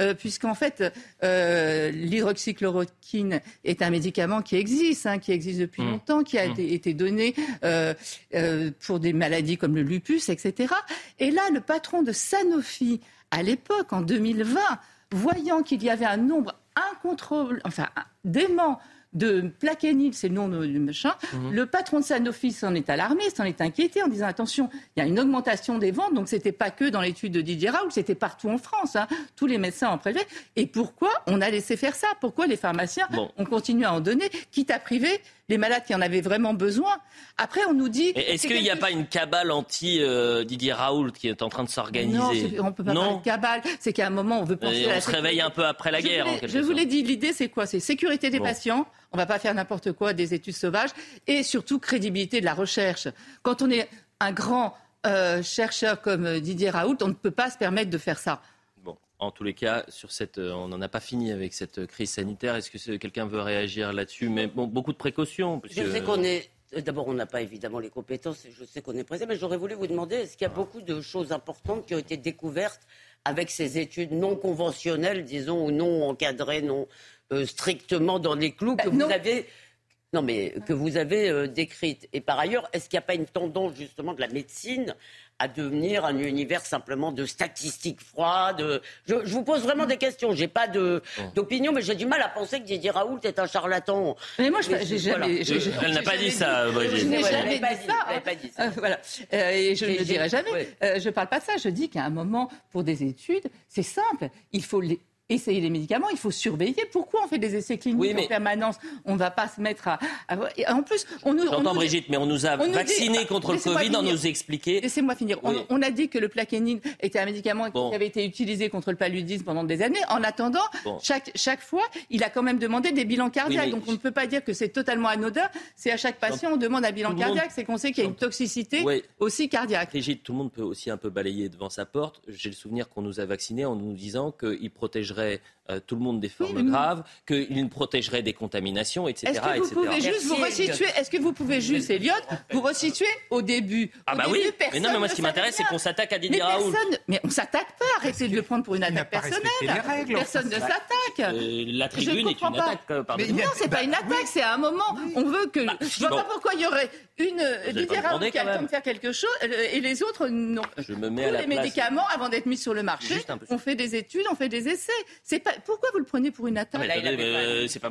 euh, puisqu'en fait, euh, l'hydroxychloroquine est un médicament qui existe, hein, qui existe depuis Mm. longtemps, qui a Mm. été, été donné euh, euh, pour des maladies comme le lupus, etc. Et là, le patron de Sanofi, à l'époque, en 2020, voyant qu'il y avait un nombre incontrôlable, enfin dément de plaquenil, c'est le nom du machin, Mhm. le patron de Sanofi s'en est alarmé, s'en est inquiété en disant attention, il y a une augmentation des ventes, donc c'était pas que dans l'étude de Didier Raoult, c'était partout en France, hein. tous les médecins en prélevaient. Et pourquoi on a laissé faire ça? Pourquoi les pharmaciens Bon. ont continué à en donner, quitte à priver les malades qui en avaient vraiment besoin? Après, on nous dit... Est-ce qu'il n'y a pas une cabale anti-Didier Raoult qui est en train de non, s'organiser c'est- on peut pas parler de cabale. C'est qu'à un moment, on veut penser Et à la on se sécurité. réveille un peu après la guerre, Je vous l'ai dit, l'idée, c'est quoi? C'est sécurité des Bon. patients. On va pas faire n'importe quoi, des études sauvages. Et surtout, crédibilité de la recherche. Quand on est un grand euh, chercheur comme euh, Didier Raoult, on ne peut pas se permettre de faire ça. Bon, en tous les cas, sur cette, euh, on n'en a pas fini avec cette crise sanitaire. Est-ce que quelqu'un veut réagir là-dessus? Mais bon, beaucoup de précautions. parce Je sais qu'on est. D'abord, on n'a pas évidemment les compétences, je sais qu'on est pressé, mais j'aurais voulu vous demander est-ce qu'il y a beaucoup de choses importantes qui ont été découvertes avec ces études non conventionnelles, disons, ou non encadrées, non euh, strictement dans les clous que vous avez. Non, mais que vous avez euh, décrites. Et par ailleurs, est-ce qu'il n'y a pas une tendance justement de la médecine à devenir un univers simplement de statistiques froides je, je vous pose vraiment des questions. J'ai pas de- d'opinion, mais j'ai du mal à penser que Didier Raoult est un charlatan. Mais moi, je- j'ai jamais- j'ai- j'ai- Elle n'a pas dit ça, Brigitte. Je n'ai jamais dit ça. elle l'avait pas dit ça. Euh, voilà. Euh, et je ne le dirai jamais. ouais. Euh, je ne parle pas de ça. Je dis qu'à un moment, pour des études, c'est simple. Il faut les- essayer les médicaments, il faut surveiller. Pourquoi on fait des essais cliniques Oui, mais- en permanence On ne va pas se mettre à. en plus, on nous. on J'entends Brigitte, mais on nous a on dit- vaccinés contre le Covid, on finir. nous expliquait. Laissez-moi finir. On- Oui. On, a dit que le plaquenil était un médicament Bon. qui avait été utilisé contre le paludisme pendant des années. En attendant, Bon. chaque, chaque fois, il a quand même demandé des bilans cardiaques. mais- Donc on ne peut pas dire que c'est totalement anodin. C'est à chaque patient, on demande un bilan Tout le monde- cardiaque. C'est qu'on sait qu'il y a une toxicité aussi cardiaque. Brigitte, tout le monde peut aussi un peu balayer devant sa porte. J'ai le souvenir qu'on nous a vaccinés en nous disant qu'il protégerait partagerai euh, tout le monde des formes mais nous- graves, qu'il protégerait des contaminations, etc. Est-ce que vous etc. pouvez juste vous resituer Est-ce que vous pouvez juste, Elliot, vous resituer au début? Ah Au bah début, oui, mais personne non, mais moi ne ce qui m'intéresse, c'est qu'on s'attaque à Didier mais Raoult. personne, mais on s'attaque pas. Arrêtez de le prendre pour une attaque personnelle. règles, Personne ne s'attaque. Euh, la Je tribune est comprends une pas. attaque, euh, Mais non, c'est pas une attaque, c'est à un moment. On veut que. je vois bon. pas pourquoi il y aurait une Didier demander qui a le temps de faire quelque chose et les autres non. Je me mets Tous à la les médicaments, avant d'être mis sur le marché, on fait des études, on fait des essais. C'est pas. Pourquoi vous le prenez pour une Ah, attaque mais attendez, euh, c'est pas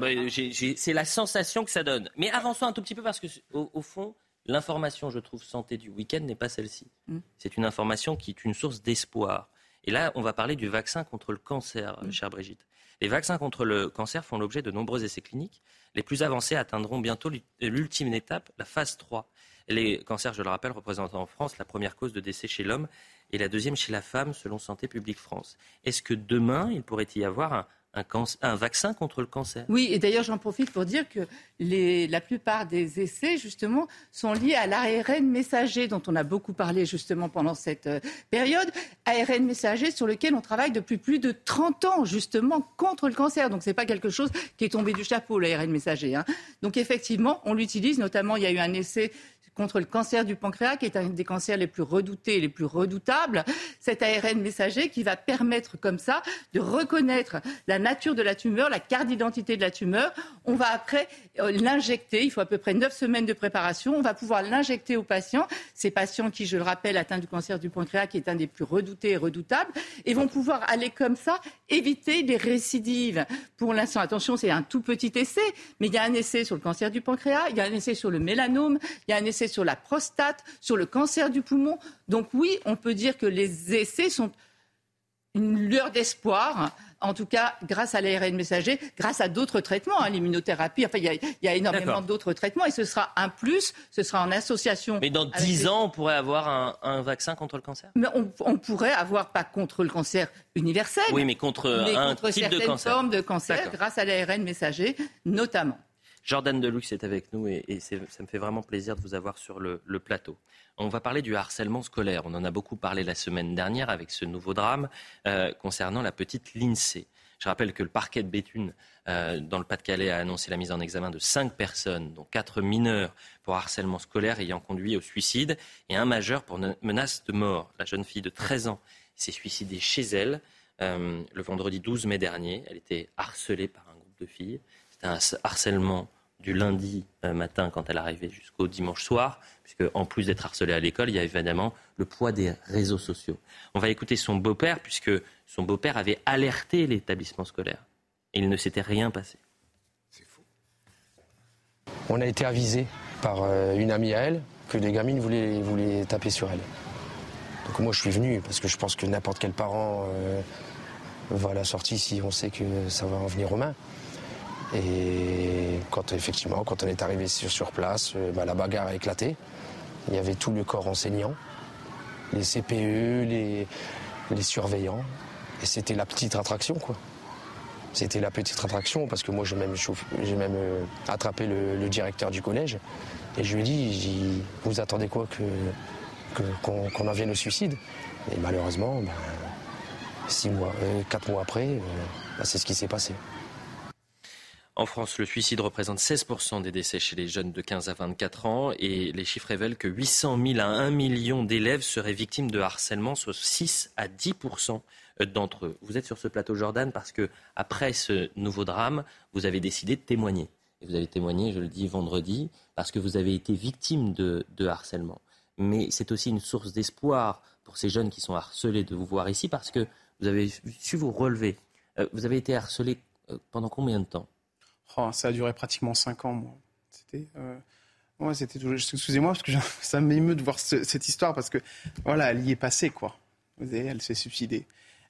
c'est la sensation que ça donne. Mais avançons un tout petit peu parce que au, au fond, l'information, je trouve, santé du week-end n'est pas celle-ci. Mm. C'est une information qui est une source d'espoir. Et là, on va parler du vaccin contre le cancer, Mm. euh, chère Brigitte. Les vaccins contre le cancer font l'objet de nombreux essais cliniques. Les plus avancés atteindront bientôt l'ult- l'ultime étape, la phase 3. Les cancers, je le rappelle, représentent en France la première cause de décès chez l'homme et la deuxième chez la femme, selon Santé publique France. Est-ce que demain, il pourrait y avoir un, vaccin contre le cancer? Oui, et d'ailleurs, j'en profite pour dire que la plupart des essais, justement, sont liés à l'ARN messager, dont on a beaucoup parlé, justement, pendant cette euh, période. ARN messager sur lequel on travaille depuis plus de 30 ans, justement, contre le cancer. Donc, c'est pas quelque chose qui est tombé du chapeau, l'ARN messager. hein. Donc, effectivement, on l'utilise. Notamment, il y a eu un essai contre le cancer du pancréas, qui est un des cancers les plus redoutés et les plus redoutables. Cet ARN messager qui va permettre comme ça de reconnaître la nature de la tumeur, la carte d'identité de la tumeur. On va après euh, l'injecter. Il faut à peu près neuf semaines de préparation. On va pouvoir l'injecter aux patients. Ces patients qui, je le rappelle, atteints du cancer du pancréas, qui est un des plus redoutés et redoutables, et vont pouvoir aller comme ça éviter des récidives. Pour l'instant, attention, c'est un tout petit essai, mais il y a un essai sur le cancer du pancréas, il y a un essai sur le mélanome, il y a un essai sur la prostate, sur le cancer du poumon. Donc oui, on peut dire que les essais sont une lueur d'espoir en tout cas grâce à l'ARN messager, grâce à d'autres traitements, hein, l'immunothérapie. Enfin, il y a, il y a énormément d'autres traitements et ce sera un plus, ce sera en association. Mais dans avec 10 les- ans, on pourrait avoir un, un vaccin contre le cancer? Mais on, on pourrait avoir, pas contre le cancer universel, Oui, mais contre mais un contre type de certaines cancer. formes de cancer grâce à l'ARN messager, notamment. Jordan Deluxe est avec nous et, ça me fait vraiment plaisir de vous avoir sur le, plateau. On va parler du harcèlement scolaire. On en a beaucoup parlé la semaine dernière avec ce nouveau drame euh, concernant la petite Lindsay. Je rappelle que le parquet de Béthune, euh, dans le Pas-de-Calais, a annoncé la mise en examen de cinq personnes, dont quatre mineurs pour harcèlement scolaire ayant conduit au suicide et un majeur pour menace de mort. La jeune fille de 13 ans s'est suicidée chez elle euh, le vendredi 12 mai dernier. Elle était harcelée par un groupe de filles. Un harcèlement du lundi euh, matin quand elle arrivait jusqu'au dimanche soir, puisque en plus d'être harcelée à l'école, il y a évidemment le poids des réseaux sociaux. On va écouter son beau-père, puisque son beau-père avait alerté l'établissement scolaire. Et il ne s'était rien passé. On a été avisé par euh, une amie à elle que des gamines voulaient, voulaient taper sur elle. Donc moi je suis venu parce que je pense que n'importe quel parent euh, va à la sortie si on sait que ça va en venir aux mains. Et quand effectivement, quand on est arrivé sur, place, euh, bah, la bagarre a éclaté. Il y avait tout le corps enseignant, les CPE, les, surveillants. Et c'était la petite attraction quoi. C'était la petite attraction parce que moi j'ai même, euh, attrapé le, directeur du collège et je lui ai dit, vous attendez quoi que, qu'on, en vienne au suicide? Et malheureusement, ben, six mois, euh, quatre mois après, ben, c'est ce qui s'est passé. En France, le suicide représente 16% des décès chez les jeunes de 15 à 24 ans et les chiffres révèlent que 800 000 à 1 million d'élèves seraient victimes de harcèlement, soit 6 à 10% d'entre eux. Vous êtes sur ce plateau, Jordan, parce que après ce nouveau drame, vous avez décidé de témoigner. Et vous avez témoigné, je le dis, vendredi, parce que vous avez été victime de, de harcèlement. Mais c'est aussi une source d'espoir pour ces jeunes qui sont harcelés de vous voir ici, parce que vous avez su vous relever. Euh, vous avez été harcelé euh, pendant combien de temps? Oh, ça a duré pratiquement cinq ans, moi. C'était. euh, ouais, c'était Excusez-moi, parce que ça m'émeut de voir ce- cette histoire, parce que, voilà, elle y est passée, quoi. Vous voyez, elle s'est suicidée.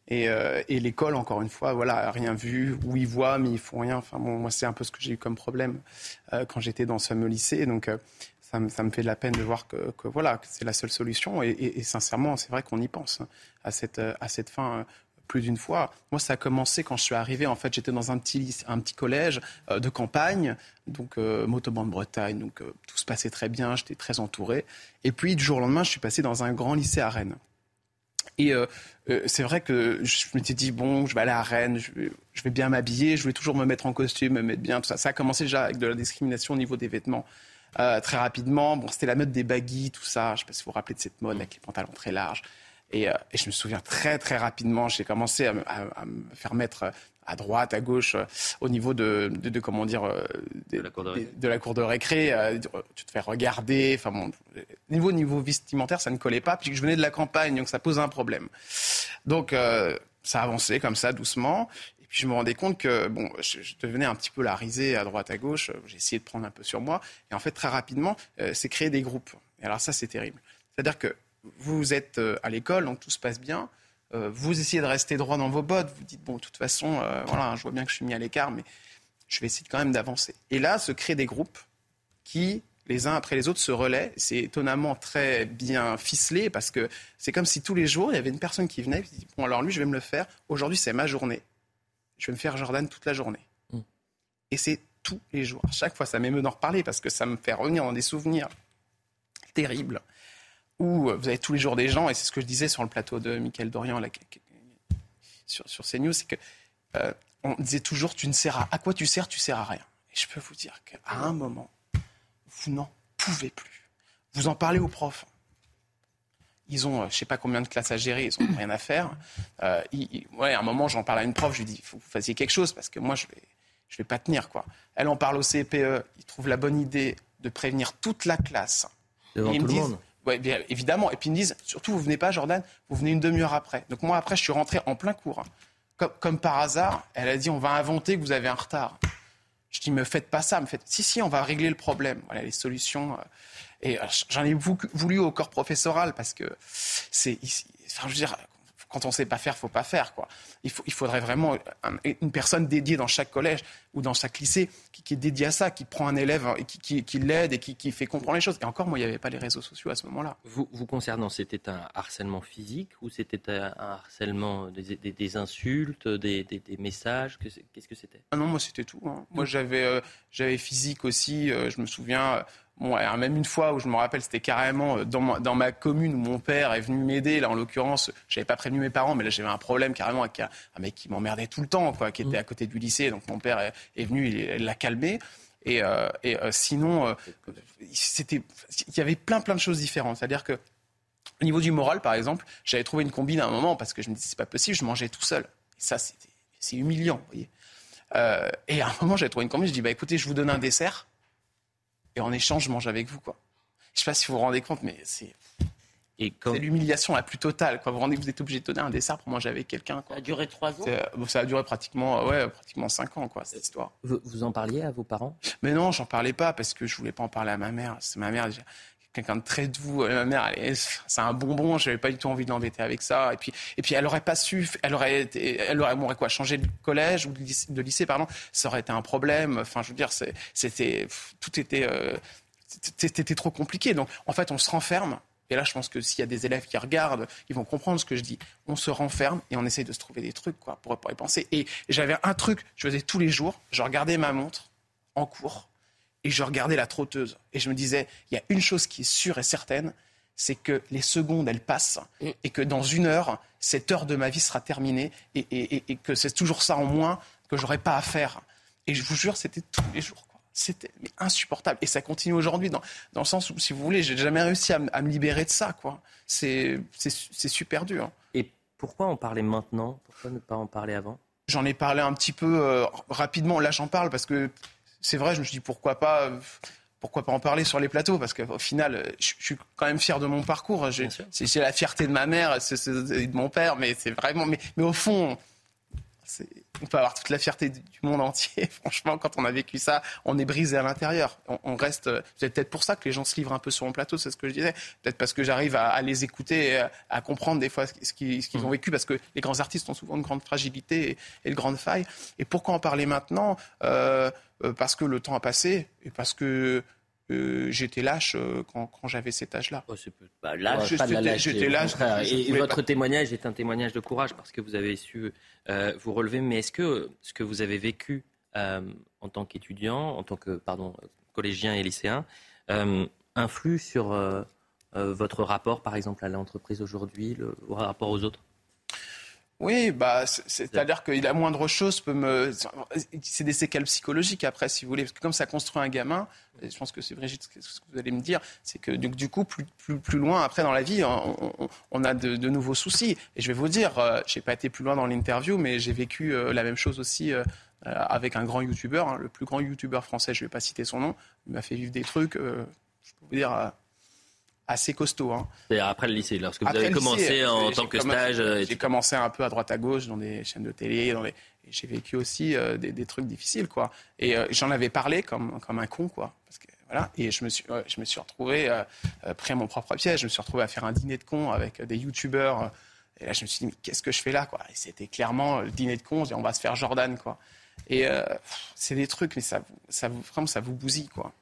Et, euh, et l'école, encore une fois, voilà, rien vu, ou ils voient, mais ils font rien. Enfin, moi, c'est un peu ce que j'ai eu comme problème euh, quand j'étais dans ce fameux lycée. Donc, ça, me, fait de la peine de voir que, voilà, c'est la seule solution. Et, sincèrement, c'est vrai qu'on y pense hein, à cette, à cette fin. Plus d'une fois. Moi, ça a commencé quand je suis arrivé. En fait, j'étais dans un petit, un petit collège euh, de campagne, donc euh, Motoban de Bretagne. Donc, euh, tout se passait très bien. J'étais très entouré. Et puis, du jour au lendemain, je suis passé dans un grand lycée à Rennes. Et c'est vrai que je m'étais dit, bon, je vais aller à Rennes, je vais, bien m'habiller, je vais toujours me mettre en costume, me mettre bien, tout ça. Ça a commencé déjà avec de la discrimination au niveau des vêtements. Très rapidement, bon, c'était la mode des baggy, tout ça. Je sais pas si vous vous rappelez de cette mode avec les pantalons très larges. Et, euh, et je me souviens très, très rapidement, j'ai commencé à, me- à- à me faire mettre à droite, à gauche, euh, au niveau de, de, de, comment dire, euh, des- De la cour de récré. des- de la cour de récré. euh, tu te fais regarder. Enfin bon, niveau niveau vestimentaire, ça ne collait pas. Puis je venais de la campagne, donc ça pose un problème. Donc euh, ça avançait comme ça, doucement. Et puis je me rendais compte que bon, je, je devenais un petit peu la risée à droite, à gauche. J'ai essayé de prendre un peu sur moi. Et en fait, très rapidement, euh, c'est créer des groupes. Et alors ça, c'est terrible. C'est-à-dire que vous êtes euh, à l'école, donc tout se passe bien. Euh, vous essayez de rester droit dans vos bottes. Vous dites bon, de toute façon, euh, voilà, je vois bien que je suis mis à l'écart, mais je vais essayer quand même d'avancer. Et là, se créent des groupes qui, les uns après les autres, se relaient. C'est étonnamment très bien ficelé parce que c'est comme si tous les jours, il y avait une personne qui venait et qui dit Bon, alors lui, je vais me le faire. Aujourd'hui, c'est ma journée. Je vais me faire Jordan toute la journée. Et c'est tous les jours. À chaque fois, ça m'émeut d'en reparler parce que ça me fait revenir dans des souvenirs terribles où euh, vous avez tous les jours des gens, et c'est ce que je disais sur le plateau de Michael Dorian là, sur, sur CNews, c'est que euh, on disait toujours tu ne sers à, à quoi tu sers, tu sers à rien. Et je peux vous dire qu'à un moment, vous n'en pouvez plus. Vous en parlez aux profs. Ils ont, euh, je sais pas combien de classes à gérer, ils ont rien à faire. Euh, ils- ouais, à un moment, j'en parle à une prof, je lui dis, il faut que vous fassiez quelque chose parce que moi, je vais, je vais pas tenir quoi. Elle en parle au CPE, ils trouvent la bonne idée de prévenir toute la classe. Devant ils tout me le disent- monde. Ouais, bien évidemment. Et puis ils me disent, surtout, vous venez pas, Jordan, vous venez une demi-heure après. Donc moi, après, je suis rentré en plein cours. hein. Comme, comme par hasard, elle a dit, on va inventer que vous avez un retard. Je dis, me faites pas ça, me faites. Si, si, on va régler le problème. Voilà les solutions. euh. Et euh, j'en ai vou- voulu au corps professoral parce que c'est. Enfin, je veux dire, quand on sait pas faire, faut pas faire. Quoi. Il, faut, il faudrait vraiment un- une personne dédiée dans chaque collège ou dans chaque lycée qui, qui est dédiée à ça, qui prend un élève et qui, qui- qui l'aide et qui, fait comprendre les choses. Et encore, moi, il n'y avait pas les réseaux sociaux à ce moment-là. Vous, vous concernant, c'était un harcèlement physique ou c'était un, harcèlement des, des- des insultes, des, messages? Qu'est-ce que c'était? Ah non, moi c'était tout. hein. Moi j'avais euh, j'avais physique aussi. euh, je me souviens. Bon, alors, même une fois où je me rappelle, c'était carrément euh, dans ma, dans ma commune où mon père est venu m'aider. Là, en l'occurrence, j'avais pas prévenu mes parents, mais là j'avais un problème carrément avec un, un mec qui m'emmerdait tout le temps, quoi, qui était à côté du lycée. Donc mon père est, est venu, il l'a calmé. Et, euh, et euh, sinon, euh, c'était, il y avait plein plein de choses différentes. C'est-à-dire que au niveau du moral, par exemple, j'avais trouvé une combine à un moment parce que je me disais c'est pas possible, je mangeais tout seul. Et ça, c'est humiliant, vous voyez. Et à un moment, j'avais trouvé une combine. Je dis bah écoutez, je vous donne un dessert et en échange, je mange avec vous, quoi. Je sais pas si vous vous rendez compte, mais c'est et c'est l'humiliation la plus totale. Quoi. Vous vous rendez vous êtes obligé de donner un dessert pour manger avec quelqu'un. Ça a duré trois ans euh, bon, Ça a duré pratiquement, euh, ouais, pratiquement cinq ans, quoi, cette histoire. vous, vous en parliez à vos parents? Mais non, j'en parlais pas parce que je voulais pas en parler à ma mère. C'est ma mère, déjà, quelqu'un de très doux. Euh, Ma mère, c'est un bonbon. J'avais pas du tout envie de l'embêter avec ça. Et puis, et puis, elle aurait pas su. Elle aurait, elle aurait, quoi, changé de collège ou de lycée, pardon. Ça aurait été un problème. Enfin, je veux dire, c'était, tout était, euh, c'était trop compliqué. Donc, en fait, on se renferme. Et là, je pense que s'il y a des élèves qui regardent, ils vont comprendre ce que je dis. On se renferme et on essaye de se trouver des trucs, quoi, pour, pour y penser. Et j'avais un truc, je faisais tous les jours. Je regardais ma montre en cours et je regardais la trotteuse. Et je me disais, il y a une chose qui est sûre et certaine, c'est que les secondes, elles passent et que dans une heure, cette heure de ma vie sera terminée et, et- et- et que c'est toujours ça en moins que j'aurais pas à faire. Et je vous jure, c'était tous les jours. C'était insupportable. Et ça continue aujourd'hui dans, dans le sens où, si vous voulez, j'ai jamais réussi à, me- à me libérer de ça. quoi. C'est super dur. Et pourquoi en parler maintenant? Pourquoi ne pas en parler avant? J'en ai parlé un petit peu euh, rapidement. Là, j'en parle parce que c'est vrai, je me suis dit pourquoi pas. euh, Pourquoi pas en parler sur les plateaux Parce qu'au final, euh, je suis quand même fier de mon parcours. C'est- la fierté de ma mère c'est- et de mon père, mais c'est vraiment. Mais, mais au fond, on peut avoir toute la fierté du monde entier. Franchement, quand on a vécu ça, on est brisé à l'intérieur. On, on reste. euh, C'est peut-être pour ça que les gens se livrent un peu sur mon plateau, c'est ce que je disais. Peut-être parce que j'arrive à, à les écouter, à, à comprendre des fois ce qui- ce qu'ils qu'ils ont vécu, parce que les grands artistes ont souvent une grande fragilité et, et de grandes failles. Et pourquoi en parler maintenant? Euh, euh, Parce que le temps a passé et parce que euh, j'étais lâche euh, quand, quand j'avais cet âge-là. Bah, lâche, la j'étais- lâche. Et, votre pas- témoignage est un témoignage de courage parce que vous avez su euh, vous relever. Mais est-ce que ce que vous avez vécu euh, en tant qu'étudiant, en tant que pardon, collégien et lycéen, euh, influe sur euh, euh, votre rapport, par exemple, à l'entreprise aujourd'hui, le au rapport aux autres? Oui, bah, c'est- c'est-à-dire que la moindre chose peut me. C'est des séquelles psychologiques après, si vous voulez. Parce que comme ça construit un gamin, et je pense que c'est Brigitte, ce que vous allez me dire, c'est que du, du coup, plus, plus, plus loin après dans la vie, on, on- on a de, de nouveaux soucis. Et je vais vous dire, euh, j'ai pas été plus loin dans l'interview, mais j'ai vécu euh, la même chose aussi. euh, euh, avec un grand youtubeur, hein, le plus grand youtubeur français, je ne vais pas citer son nom, il m'a fait vivre des trucs, je peux vous dire, assez costauds. hein. C'est-à-dire après le lycée, lorsque vous Après avez le commencé lycée, en tant que commencé- stage. euh, J'ai commencé un peu à droite à gauche dans des chaînes de télé. Dans des- et J'ai vécu aussi euh, des, des trucs difficiles, quoi. Et euh, j'en avais parlé comme, comme un con, quoi. Parce que, voilà. Et je me suis, ouais, je me suis retrouvé euh, euh, pris à mon propre piège. Je me suis retrouvé à faire un dîner de cons avec euh, des youtubeurs. euh, Et là, je me suis dit, mais qu'est-ce que je fais là, quoi? Et c'était clairement euh, le dîner de cons. On va se faire Jordan, quoi. Et euh, c'est des trucs, mais ça, vous- ça vous, vraiment, ça vous bousille, quoi.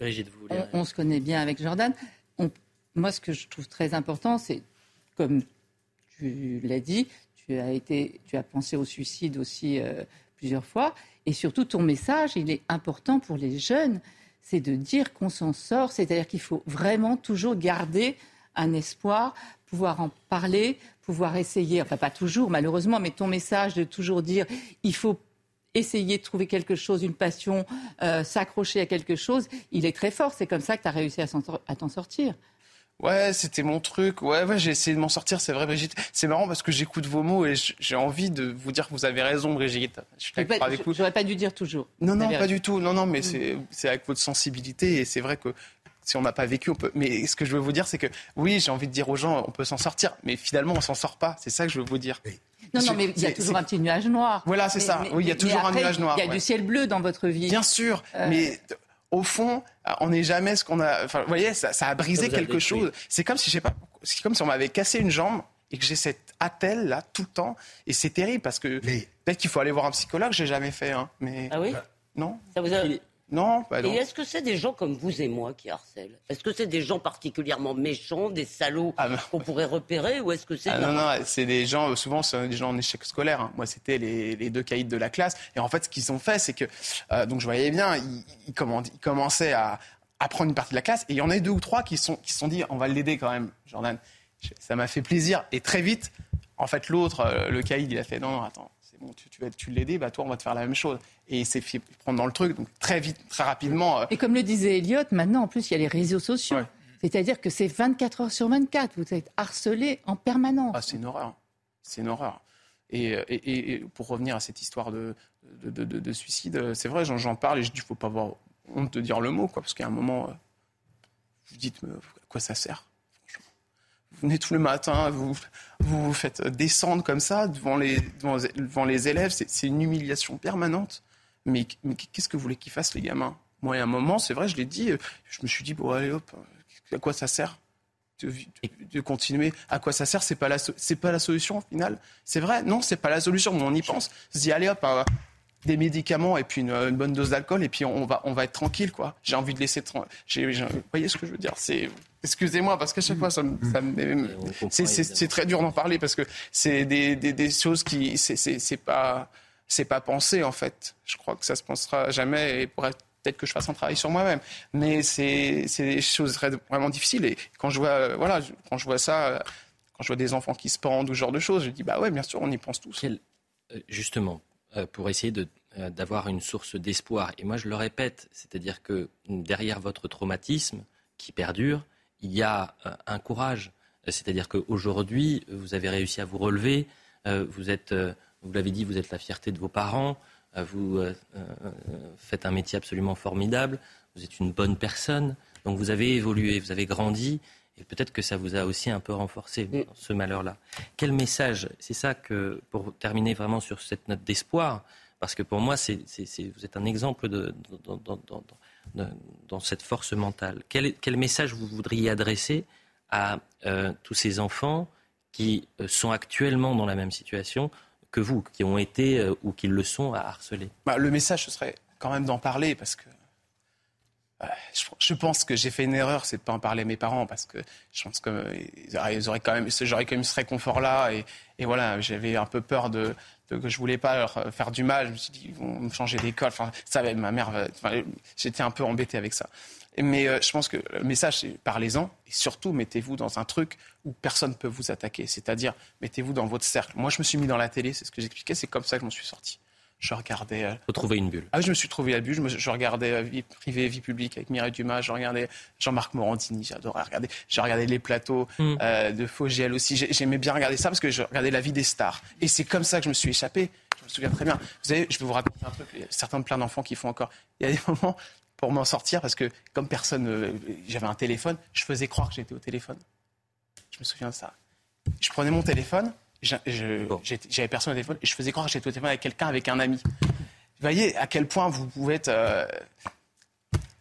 Vous on, on se connaît bien avec Jordan. On- moi, ce que je trouve très important, c'est, comme tu l'as dit, tu as, été, tu as pensé au suicide aussi euh, plusieurs fois. Et surtout, ton message, il est important pour les jeunes. C'est de dire qu'on s'en sort. C'est-à-dire qu'il faut vraiment toujours garder un espoir, pouvoir en parler, pouvoir essayer, enfin pas toujours malheureusement, mais ton message de toujours dire il faut essayer de trouver quelque chose, une passion, euh, s'accrocher à quelque chose, il est très fort. C'est comme ça que tu as réussi à t'en sortir. Ouais, c'était mon truc. Ouais, ouais, j'ai essayé de m'en sortir, c'est vrai, Brigitte. C'est marrant parce que j'écoute vos mots et j'ai envie de vous dire que vous avez raison, Brigitte. Je suis d'accord avec vous. J'aurais pas dû dire toujours. Non, non, pas raison. du tout. Non, non, mais Mm. c'est avec votre sensibilité et c'est vrai que si on n'a pas vécu, on peut. Mais ce que je veux vous dire, c'est que oui, j'ai envie de dire aux gens, on peut s'en sortir, mais finalement, on s'en sort pas. C'est ça que je veux vous dire. Non, non, mais il y a toujours un petit nuage noir. Voilà, c'est ça. mais- Oui, il y a toujours un nuage noir, Il y a ouais. du ciel bleu dans votre vie. Bien sûr, Euh, mais au fond, on n'est jamais ce qu'on a. Enfin, vous voyez, ça, ça a brisé Ça vous a quelque chose. C'est comme si, je sais pas, c'est comme si on m'avait cassé une jambe et que j'ai cette attelle là tout le temps. Et c'est terrible parce que peut-être qu'il faut aller voir un psychologue, j'ai jamais fait. Hein, mais... Ah oui? Non. Ça vous a- Non, bah non. Et est-ce que c'est des gens comme vous et moi qui harcèlent? Est-ce que c'est des gens particulièrement méchants, des salauds qu'on pourrait repérer Ou est-ce que c'est... Ah non, non, c'est des gens, souvent, c'est des gens en échec scolaire. hein. Moi, c'était les, les deux caïds de la classe. Et en fait, ce qu'ils ont fait, c'est que, euh, donc je voyais bien, ils, ils commen- ils commençaient à, à prendre une partie de la classe. Et il y en a deux ou trois qui se sont, qui sont dit, on va l'aider quand même, Jordan. Ça m'a fait plaisir. Et très vite, en fait, l'autre, euh, le caïd, il a fait, non, non, attends, c'est bon, tu, tu vas tu l'aider, bah toi, on va te faire la même chose. Et il s'est fait prendre dans le truc. Donc très vite, très rapidement. euh, Et comme le disait Elliot, maintenant, en plus, il y a les réseaux sociaux. C'est-à-dire que c'est 24 heures sur 24. Vous êtes harcelé en permanence. Ah, c'est une horreur. C'est une horreur. Et, et- et- et pour revenir à cette histoire de, de, de- de- de suicide, euh, c'est vrai, j'en, parle et je dis, il faut pas avoir honte de dire le mot, quoi, parce qu'à un moment, euh, vous dites, mais à quoi ça sert franchement? Vous venez tous les matins, vous vous vous faites descendre comme ça devant les, devant, devant les élèves, c'est une humiliation permanente. Mais, mais qu'est-ce que vous voulez qu'ils fassent, les gamins? Moi, à un moment, c'est vrai, je l'ai dit, euh, je me suis dit, bon, allez hop, à quoi ça sert de, de- de continuer? À quoi ça sert? C'est pas la c'est pas la solution au final? C'est vrai, non, c'est pas la solution. Mais on y pense. On se dit allez hop, euh, des médicaments et puis une, une bonne dose d'alcool et puis on va on va être tranquille quoi. J'ai envie de laisser. tran- j'ai- j'ai- vous voyez ce que je veux dire? C'est excusez-moi parce qu'à chaque fois ça me, ça me- c'est c'est- c'est très dur d'en parler parce que c'est des, des, des choses qui c'est c'est pas c'est pas pensé en fait. Je crois que ça se pensera jamais et peut-être que je fasse un travail sur moi-même. Mais c'est des choses vraiment difficiles et quand je vois euh, voilà quand je vois ça euh, quand je vois des enfants qui se pendent ou ce genre de choses, je dis bah ouais bien sûr on y pense tous. Euh, justement, pour essayer d'avoir une source d'espoir. Et moi, je le répète, c'est-à-dire que derrière votre traumatisme qui perdure, il y a un courage. C'est-à-dire qu'aujourd'hui, vous avez réussi à vous relever. vous êtes, vous l'avez dit, vous êtes la fierté de vos parents. euh, vous euh, euh, faites un métier absolument formidable. Vous êtes une bonne personne. Donc vous avez évolué, vous avez grandi. Et peut-être que ça vous a aussi un peu renforcé dans ce malheur-là. Quel message C'est ça que, pour terminer vraiment sur cette note d'espoir, parce que pour moi, c'est, c'est- c'est- vous êtes un exemple de, dans, dans- dans- dans- dans cette force mentale. Quel, quel message vous voudriez adresser à euh, tous ces enfants qui sont actuellement dans la même situation que vous, qui ont été euh, ou qui le sont à harceler. Bah, le message, ce serait quand même d'en parler parce que je, je pense que j'ai fait une erreur, c'est de pas en parler à mes parents parce que je pense auraient, ils auraient quand même, j'aurais quand même ce réconfort-là et, voilà, j'avais un peu peur de, que je voulais pas leur faire du mal. Je me suis dit, ils vont me changer d'école. Enfin, ça, va, ma mère, enfin, j'étais un peu embêté avec ça. Mais euh, je pense que le message, c'est parlez-en et surtout mettez-vous dans un truc où personne ne peut vous attaquer. C'est-à-dire, mettez-vous dans votre cercle. Moi, je me suis mis dans la télé, c'est ce que j'expliquais, c'est comme ça que je m'en suis sorti. Je regardais. euh, Faut trouver une bulle. ah oui, je me suis trouvé la bulle. Je, me- je regardais euh, vie privée, vie publique avec Mireille Dumas. Je regardais Jean-Marc Morandini. J'adorais regarder. J'ai regardé les plateaux euh, de Fogiel aussi. J'ai- J'aimais bien regarder ça parce que je regardais la vie des stars. Et c'est comme ça que je me suis échappé. Je me souviens très bien. Vous savez, je vais vous raconter un truc. Il y a certains plein d'enfants qui font encore. Il y a des moments pour m'en sortir parce que comme personne, euh, j'avais un téléphone, je faisais croire que j'étais au téléphone. Je me souviens de ça. Je prenais mon téléphone, j'avais personne au téléphone, et je faisais croire que j'étais au téléphone avec quelqu'un, avec un ami. Vous voyez à quel point vous pouvez être. euh,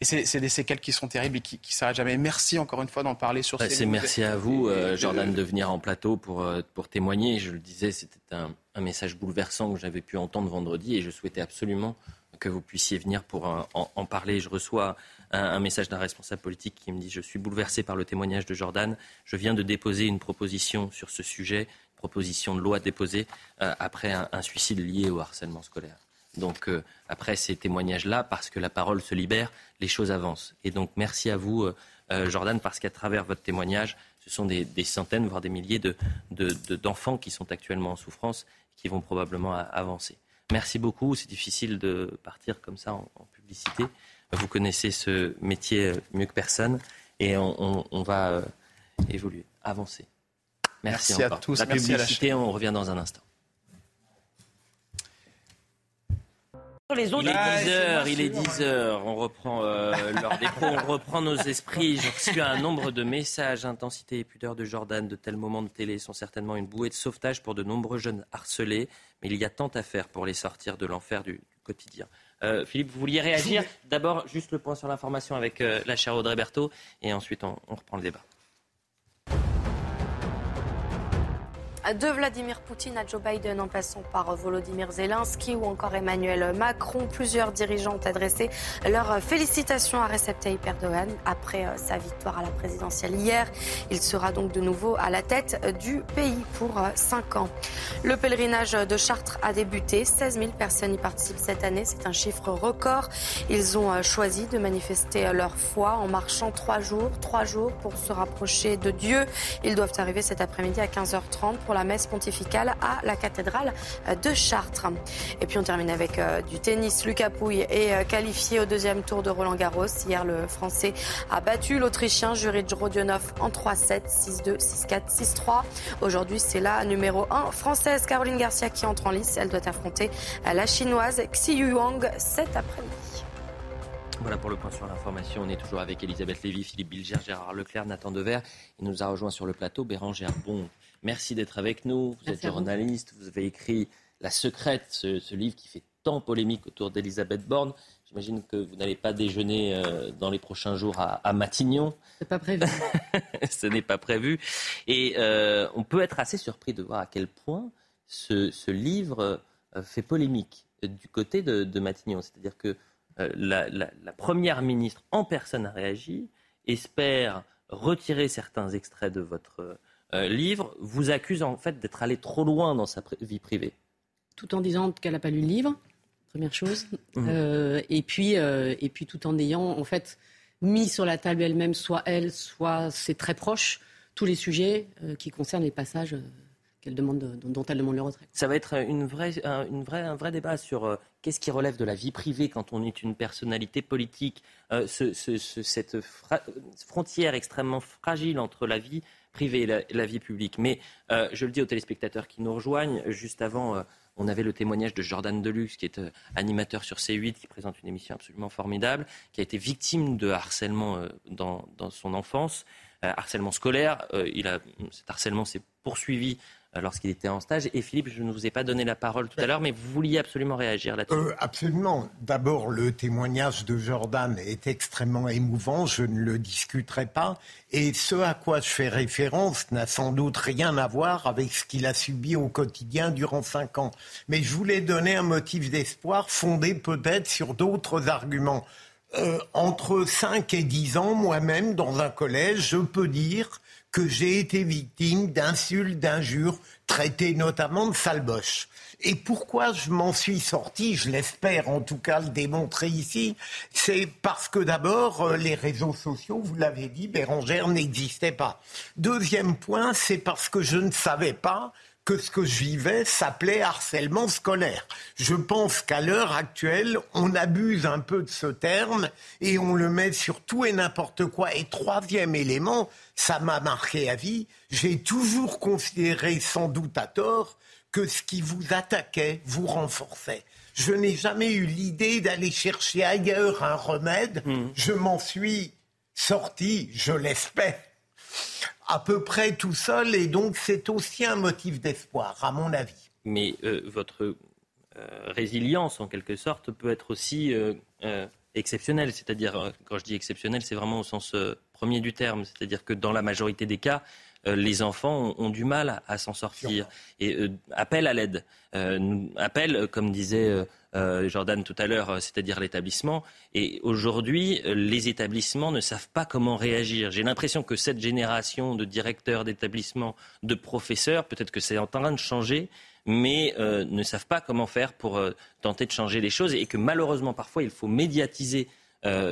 Et c'est des séquelles qui sont terribles et qui, qui s'arrêtent jamais. Merci encore une fois d'en parler sur Bah, ces C'est merci à vous, euh, Jordan, de venir en plateau pour, euh, pour témoigner. Je le disais, c'était un, un message bouleversant que j'avais pu entendre vendredi et je souhaitais absolument que vous puissiez venir pour en, en parler. Je reçois un, un message d'un responsable politique qui me dit Je suis bouleversé par le témoignage de Jordan. Je viens de déposer une proposition sur ce sujet, proposition de loi déposée euh, après un, suicide lié au harcèlement scolaire. Donc euh, après ces témoignages-là, parce que la parole se libère, les choses avancent. Et donc merci à vous, euh, Jordan, parce qu'à travers votre témoignage, ce sont des, centaines, voire des milliers de- de- de- d'enfants qui sont actuellement en souffrance, qui vont probablement avancer. Merci beaucoup. C'est difficile de partir comme ça en, publicité. Vous connaissez ce métier mieux que personne, et on, va évoluer, avancer. Merci, Merci à encore. tous. La Merci à la publicité, on revient dans un instant. Les autres, Il est Ah, 10 c'est heures, il est celui-là. 10 heures. On reprend euh, l'heure des pros, on reprend nos esprits. J'ai reçu un nombre de messages. Intensité et pudeur de Jordan, de tels moments de télé sont certainement une bouée de sauvetage pour de nombreux jeunes harcelés. Mais il y a tant à faire pour les sortir de l'enfer du, du quotidien. Euh, Philippe, vous vouliez réagir? D'abord, juste le point sur l'information avec euh, la chère Audrey Berthaud. Et ensuite, on, on reprend le débat. De Vladimir Poutine à Joe Biden en passant par Volodymyr Zelensky ou encore Emmanuel Macron, plusieurs dirigeants ont adressé leurs félicitations à Recep Tayyip Erdogan après euh, sa victoire à la présidentielle hier. Il sera donc de nouveau à la tête du pays pour 5 ans. Le pèlerinage de Chartres a débuté. 16 000 personnes y participent cette année. C'est un chiffre record. Ils ont choisi de manifester leur foi en marchant trois jours, trois jours pour se rapprocher de Dieu. Ils doivent arriver cet après-midi à 15h30 pour la messe pontificale à la cathédrale de Chartres. Et puis on termine avec euh, du tennis. Lucas Pouille est euh, qualifié au deuxième tour de Roland Garros. Hier, le Français a battu l'Autrichien Jurij Rodionov en 3-7, 6-2, 6-4, 6-3. Aujourd'hui, c'est la numéro 1 française Caroline Garcia qui entre en lice. Elle doit affronter la chinoise Xi Yuang cet après-midi. Voilà pour le point sur l'information. On est toujours avec Elisabeth Lévy, Philippe Bilger, Gérard Leclerc, Nathan Dever. Il nous a rejoint sur le plateau Bérangère Bon. Merci d'être avec nous. Vous êtes journaliste, vous. avez écrit La Secrète, ce, livre qui fait tant polémique autour d'Elisabeth Borne. J'imagine que vous n'allez pas déjeuner euh, dans les prochains jours à, Matignon. C'est pas prévu. ce n'est pas prévu. Et euh, on peut être assez surpris de voir à quel point ce, livre euh, fait polémique du côté de Matignon. C'est-à-dire que la, première ministre en personne a réagi, espère retirer certains extraits de votre livre, vous accuse en fait d'être allé trop loin dans sa vie privée. Tout en disant qu'elle n'a pas lu le livre, première chose, mmh. euh, et, puis, et puis tout en ayant en fait mis sur la table elle-même, soit elle, soit ses très proches, tous les sujets qui concernent les passages demande, dont elle demande le retrait. Ça va être une vraie, une vraie, un vrai débat sur euh, qu'est-ce qui relève de la vie privée quand on est une personnalité politique, euh, cette frontière extrêmement fragile entre la vie privée et la, vie publique. Mais euh, je le dis aux téléspectateurs qui nous rejoignent, juste avant, on avait le témoignage de Jordan Deluxe, qui est animateur sur C8, qui présente une émission absolument formidable, qui a été victime de harcèlement dans, dans, son enfance, harcèlement scolaire. il a, cet harcèlement s'est poursuivi euh, lorsqu'il était en stage. Et Philippe, je ne vous ai pas donné la parole tout à l'heure, mais vous vouliez absolument réagir là-dessus. Euh, absolument. D'abord, le témoignage de Jordan est extrêmement émouvant, je ne le discuterai pas. Et ce à quoi je fais référence n'a sans doute rien à voir avec ce qu'il a subi au quotidien durant cinq ans. Mais je voulais donner un motif d'espoir fondé peut-être sur d'autres arguments. Euh, entre 5 et 10 ans, moi-même, dans un collège, je peux dire que j'ai été victime d'insultes, d'injures, traitées notamment de salboche. Et pourquoi je m'en suis sorti, je l'espère en tout cas le démontrer ici, c'est parce que d'abord, euh, les réseaux sociaux, vous l'avez dit, Bérangère n'existaient pas. Deuxième point, c'est parce que je ne savais pas que ce que je vivais s'appelait harcèlement scolaire. Je pense qu'à l'heure actuelle, on abuse un peu de ce terme et on le met sur tout et n'importe quoi. Et troisième élément, ça m'a marqué à vie, j'ai toujours considéré, sans doute à tort, que ce qui vous attaquait vous renforçait. Je n'ai jamais eu l'idée d'aller chercher ailleurs un remède. Mmh. Je m'en suis sorti, je l'espère, à peu près tout seul, et donc c'est aussi un motif d'espoir, à mon avis. Mais euh, votre euh, résilience, en quelque sorte, peut être aussi euh, exceptionnelle. C'est-à-dire, quand je dis exceptionnelle, c'est vraiment au sens premier du terme. C'est-à-dire que dans la majorité des cas, les enfants ont, du mal à, s'en sortir et appellent à l'aide. appellent, comme disait euh, Jordan tout à l'heure, euh, c'est-à-dire l'établissement. Et aujourd'hui, euh, les établissements ne savent pas comment réagir. J'ai l'impression que cette génération de directeurs d'établissements, de professeurs, peut-être que c'est en train de changer, mais ne savent pas comment faire pour tenter de changer les choses et que malheureusement parfois il faut médiatiser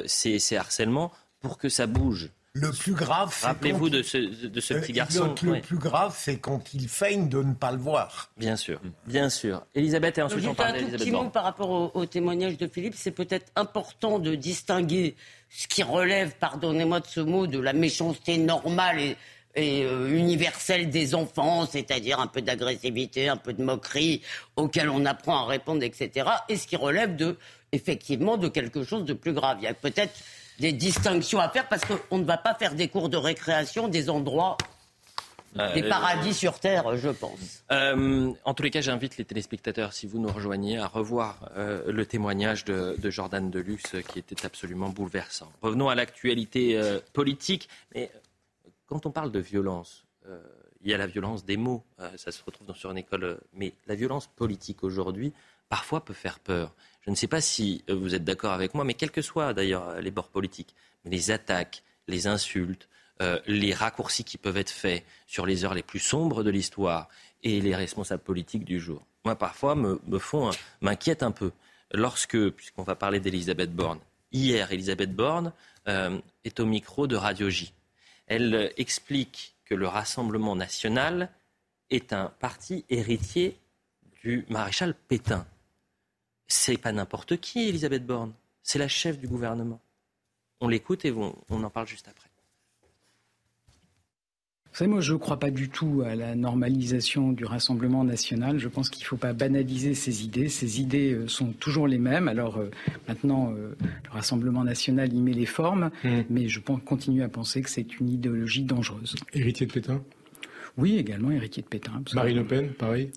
ces harcèlements pour que ça bouge. Le plus grave, c'est Rappelez-vous de ce, de ce petit garçon. Le, plus grave, c'est quand il feigne de ne pas le voir. Bien sûr, bien sûr. Elisabeth, et ensuite on parle d'Elisabeth Un petit mot par rapport au, témoignage de Philippe. C'est peut-être important de distinguer ce qui relève, pardonnez-moi de ce mot, de la méchanceté normale et, euh, universelle des enfants, c'est-à-dire un peu d'agressivité, un peu de moquerie, auquel on apprend à répondre, etc. Et ce qui relève de, effectivement, de quelque chose de plus grave. Il y a peut-être des distinctions à faire parce qu'on ne va pas faire des cours de récréation des endroits euh, des paradis sur Terre, je pense. Euh, en tous les cas, j'invite les téléspectateurs, si vous nous rejoignez, à revoir euh, le témoignage de, Jordan Deluxe qui était absolument bouleversant. Revenons à l'actualité politique. Mais quand on parle de violence, il y a la violence des mots. Ça se retrouve dans, sur une école. Mais la violence politique aujourd'hui, parfois, peut faire peur. Je ne sais pas si euh, vous êtes d'accord avec moi, mais quels que soient d'ailleurs euh, les bords politiques, les attaques, les insultes, euh, les raccourcis qui peuvent être faits sur les heures les plus sombres de l'histoire et les responsables politiques du jour, moi, parfois, me, font, un- peu. Lorsque, puisqu'on va parler d'Elisabeth Borne, hier, Elisabeth Borne est au micro de Radio J. Elle explique que le Rassemblement national est un parti héritier du maréchal Pétain. C'est pas n'importe qui, Elisabeth Borne. C'est la chef du gouvernement. On l'écoute et on, on en parle juste après. Vous savez, moi, je ne crois pas du tout à la normalisation du Rassemblement national. Je pense qu'il ne faut pas banaliser ces idées. Ces idées euh, sont toujours les mêmes. Alors euh, maintenant, euh, le Rassemblement national y met les formes, mais je continue à penser que c'est une idéologie dangereuse. Héritier de Pétain? Oui, également héritier de Pétain. absolument. Marine Le Pen, pareil?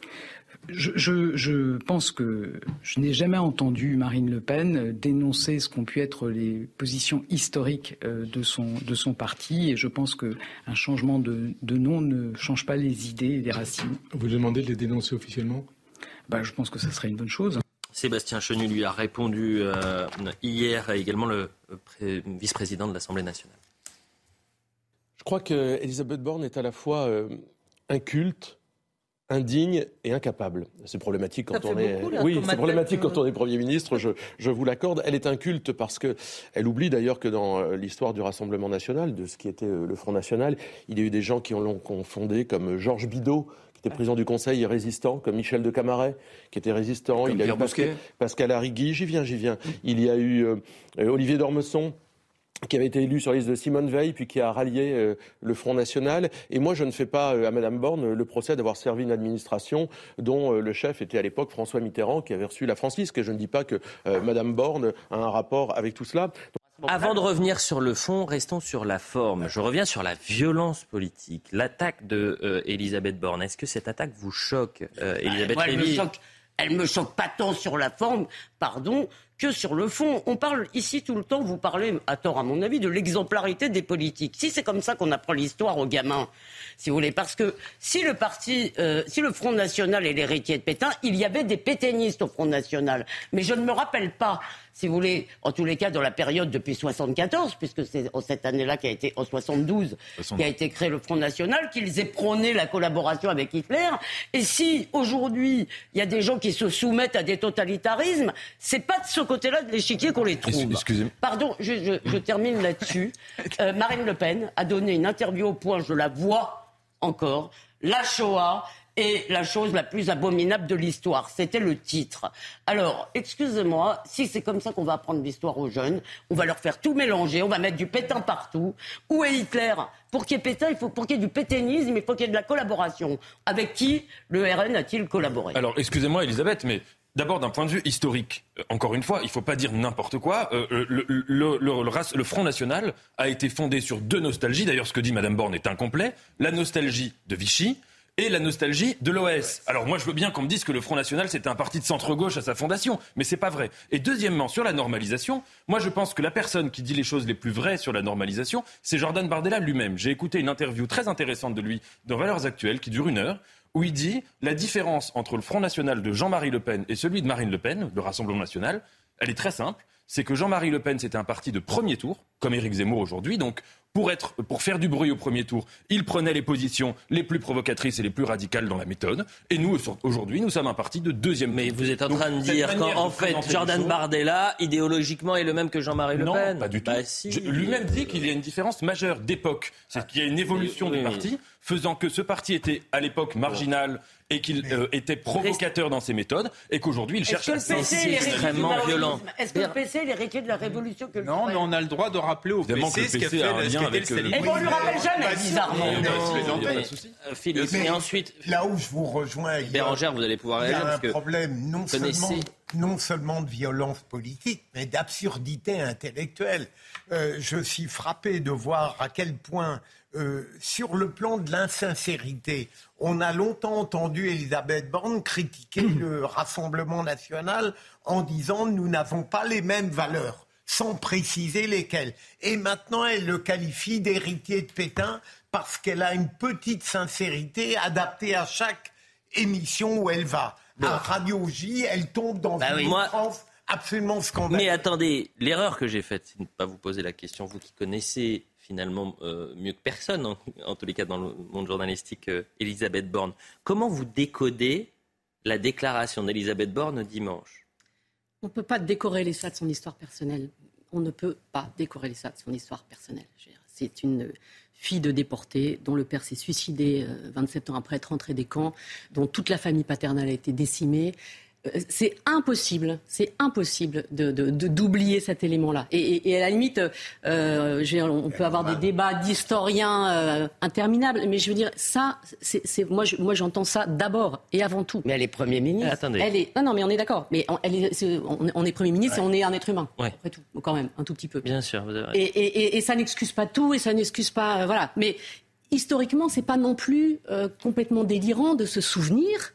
Je, je- je pense que je n'ai jamais entendu Marine Le Pen euh, dénoncer ce qu'ont pu être les positions historiques euh, de son, de son parti, et je pense qu'un changement de, de nom ne change pas les idées et les racines. Vous demandez de les dénoncer officiellement? Bah, Je pense que ça serait une bonne chose. Sébastien Chenu lui a répondu euh, hier, également le euh, pré- vice-président de l'Assemblée nationale. Je crois qu'Elisabeth Borne est à la fois euh, inculte, indigne et incapable. C'est problématique quand on est. beaucoup, là, oui, c'est problématique quand on est Premier ministre, je, je vous l'accorde. Elle est inculte parce que elle oublie d'ailleurs que dans euh, l'histoire du Rassemblement national, de ce qui était euh, le Front National, il y a eu des gens qui l'ont confondé comme Georges Bidault, qui était président du Conseil et résistant, comme Michel de Camaret, qui était résistant. Comme il y a Pierre eu Pascal. Pascal Arrigui, j'y viens, j'y viens. Il y a eu euh, euh, Olivier d'Ormesson qui avait été élu sur la liste de Simone Veil, puis qui a rallié euh, le Front National. Et moi, je ne fais pas euh, à Madame Borne le procès d'avoir servi une administration dont euh, le chef était à l'époque François Mitterrand, qui avait reçu la francisque. Et je ne dis pas que euh, Madame Borne a un rapport avec tout cela. Avant de revenir sur le fond, restons sur la forme. Je reviens sur la violence politique, l'attaque de euh, Elisabeth Borne. Est-ce que cette attaque vous choque, euh, Elisabeth Moi, elle me choque. Elle me choque pas tant sur la forme, pardon, que sur le fond. On parle ici tout le temps, vous parlez, à tort à mon avis, de l'exemplarité des politiques. Si c'est comme ça qu'on apprend l'histoire aux gamins, si vous voulez, parce que si le parti, euh, si le Front National est l'héritier de Pétain, il y avait des pétainistes au Front National. Mais je ne me rappelle pas, si vous voulez, en tous les cas dans la période depuis 74, puisque c'est en cette année-là qui a été, en 72, qui a été créé le Front National, qu'ils aient prôné la collaboration avec Hitler. Et si aujourd'hui il y a des gens qui se soumettent à des totalitarismes, c'est pas de ce côté-là de l'échiquier qu'on les trouve. Excusez-moi. Pardon, je, je- je termine là-dessus. Euh, Marine Le Pen a donné une interview au point, je la vois encore, la Shoah est la chose la plus abominable de l'histoire. C'était le titre. Alors, excusez-moi, si c'est comme ça qu'on va apprendre l'histoire aux jeunes, on va leur faire tout mélanger, on va mettre du pétain partout. Où est Hitler? Pour qu'il y ait pétain, il faut qu'il y ait du pétainisme, il faut qu'il y ait de la collaboration. Avec qui le RN a-t-il collaboré? Alors, excusez-moi, Elisabeth, mais d'abord, d'un point de vue historique, euh, encore une fois, il ne faut pas dire n'importe quoi. Euh, le, le- le Front National a été fondé sur deux nostalgies. D'ailleurs, ce que dit Mme Borne est incomplet. La nostalgie de Vichy et la nostalgie de l'OS. Alors moi, je veux bien qu'on me dise que le Front National, c'était un parti de centre-gauche à sa fondation, mais c'est pas vrai. Et deuxièmement, sur la normalisation, moi, je pense que la personne qui dit les choses les plus vraies sur la normalisation, c'est Jordan Bardella lui-même. J'ai écouté une interview très intéressante de lui dans Valeurs Actuelles, qui dure une heure, où il dit la différence entre le Front National de Jean-Marie Le Pen et celui de Marine Le Pen, le Rassemblement National, elle est très simple. C'est que Jean-Marie Le Pen, c'était un parti de premier tour, comme Éric Zemmour aujourd'hui. Donc, pour, être, pour faire du bruit au premier tour, il prenait les positions les plus provocatrices et les plus radicales dans la méthode. Et nous, aujourd'hui, nous sommes un parti de deuxième tour. Mais vous êtes en Donc, train de dire qu'en fait, Jordan choses- Bardella, idéologiquement, est le même que Jean-Marie Le non, Pen. pas du tout. Bah, si. Je- Lui-même dit qu'il y a une différence majeure d'époque. C'est qu'il y a une évolution Oui, du oui. parti, faisant que ce parti était à l'époque marginal et qu'il euh, était provocateur dans ses méthodes, et qu'aujourd'hui il cherche que à le PC est s'insister. l'héritier du maoïsme Est-ce que le PC est l'héritier de la révolution culturelle Non, mais on a le droit de rappeler au Évidemment PC que le ce qu'a PC fait a un ce avec, le euh, stalinisme. Et on lui rappelle jamais, bizarrement. Non, Mais- non, mais- pas de souci. Euh, Philippe, Mais et ensuite, là où je vous rejoins, il y a- Bérangère, vous allez pouvoir il y réagir a un que problème non seulement, non seulement de violence politique, mais d'absurdité intellectuelle. Euh, je suis frappé de voir à quel point, euh, sur le plan de l'insincérité, on a longtemps entendu Elisabeth Borne critiquer le Rassemblement national en disant nous n'avons pas les mêmes valeurs. sans préciser lesquels. Et maintenant, elle le qualifie d'héritier de Pétain parce qu'elle a une petite sincérité adaptée à chaque émission où elle va. À Radio J, elle tombe dans Bah une oui. France absolument scandaleuse. Mais attendez, l'erreur que j'ai faite, c'est de ne pas vous poser la question, vous qui connaissez finalement euh, mieux que personne, en, tous les cas dans le monde journalistique, euh, Elisabeth Borne. Comment vous décodez la déclaration d'Elisabeth Borne dimanche? On ne peut pas décorréler ça de son histoire personnelle. On ne peut pas décorréler ça de son histoire personnelle. C'est une fille de déportée dont le père s'est suicidé euh, 27 ans après être rentré des camps, dont toute la famille paternelle a été décimée. Euh, C'est impossible, c'est impossible de, de- de- d'oublier cet élément-là. Et, et- et à la limite, euh, dire, on peut avoir des débats d'historiens euh, interminables, mais je veux dire, ça, c'est, c'est- moi, je- moi, j'entends ça d'abord et avant tout. Mais elle est Premier ministre. Attendez. Elle est, non, non, mais on est d'accord. Mais on, elle est, c'est- on, on est Premier ministre et on est un être humain. Ouais. Après tout, quand même, un tout petit peu. Bien sûr. Et, et- ça n'excuse pas tout et ça n'excuse pas. euh, voilà. Mais historiquement, c'est pas non plus euh, complètement délirant de se souvenir.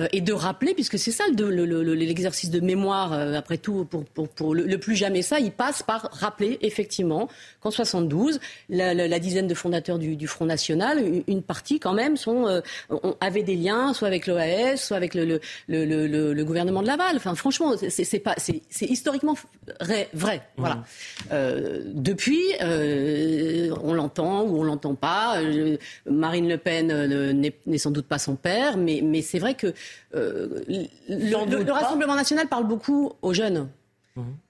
Euh, et de rappeler, puisque c'est ça le- le- le- l'exercice de mémoire, euh, après tout, pour, pour, pour le, plus jamais ça, il passe par rappeler effectivement qu'en 72, la, la- la dizaine de fondateurs du, du Front National, une, une partie quand même, sont, euh, avaient des liens, soit avec l'OAS, soit avec le, gouvernement de Laval. Enfin, franchement, c'est- historiquement vrai. vrai voilà. Euh, depuis, on l'entend ou on l'entend pas. Marine Le Pen n'est n'est sans doute pas son père, mais, mais c'est vrai que euh, le, le- le Rassemblement national parle beaucoup aux jeunes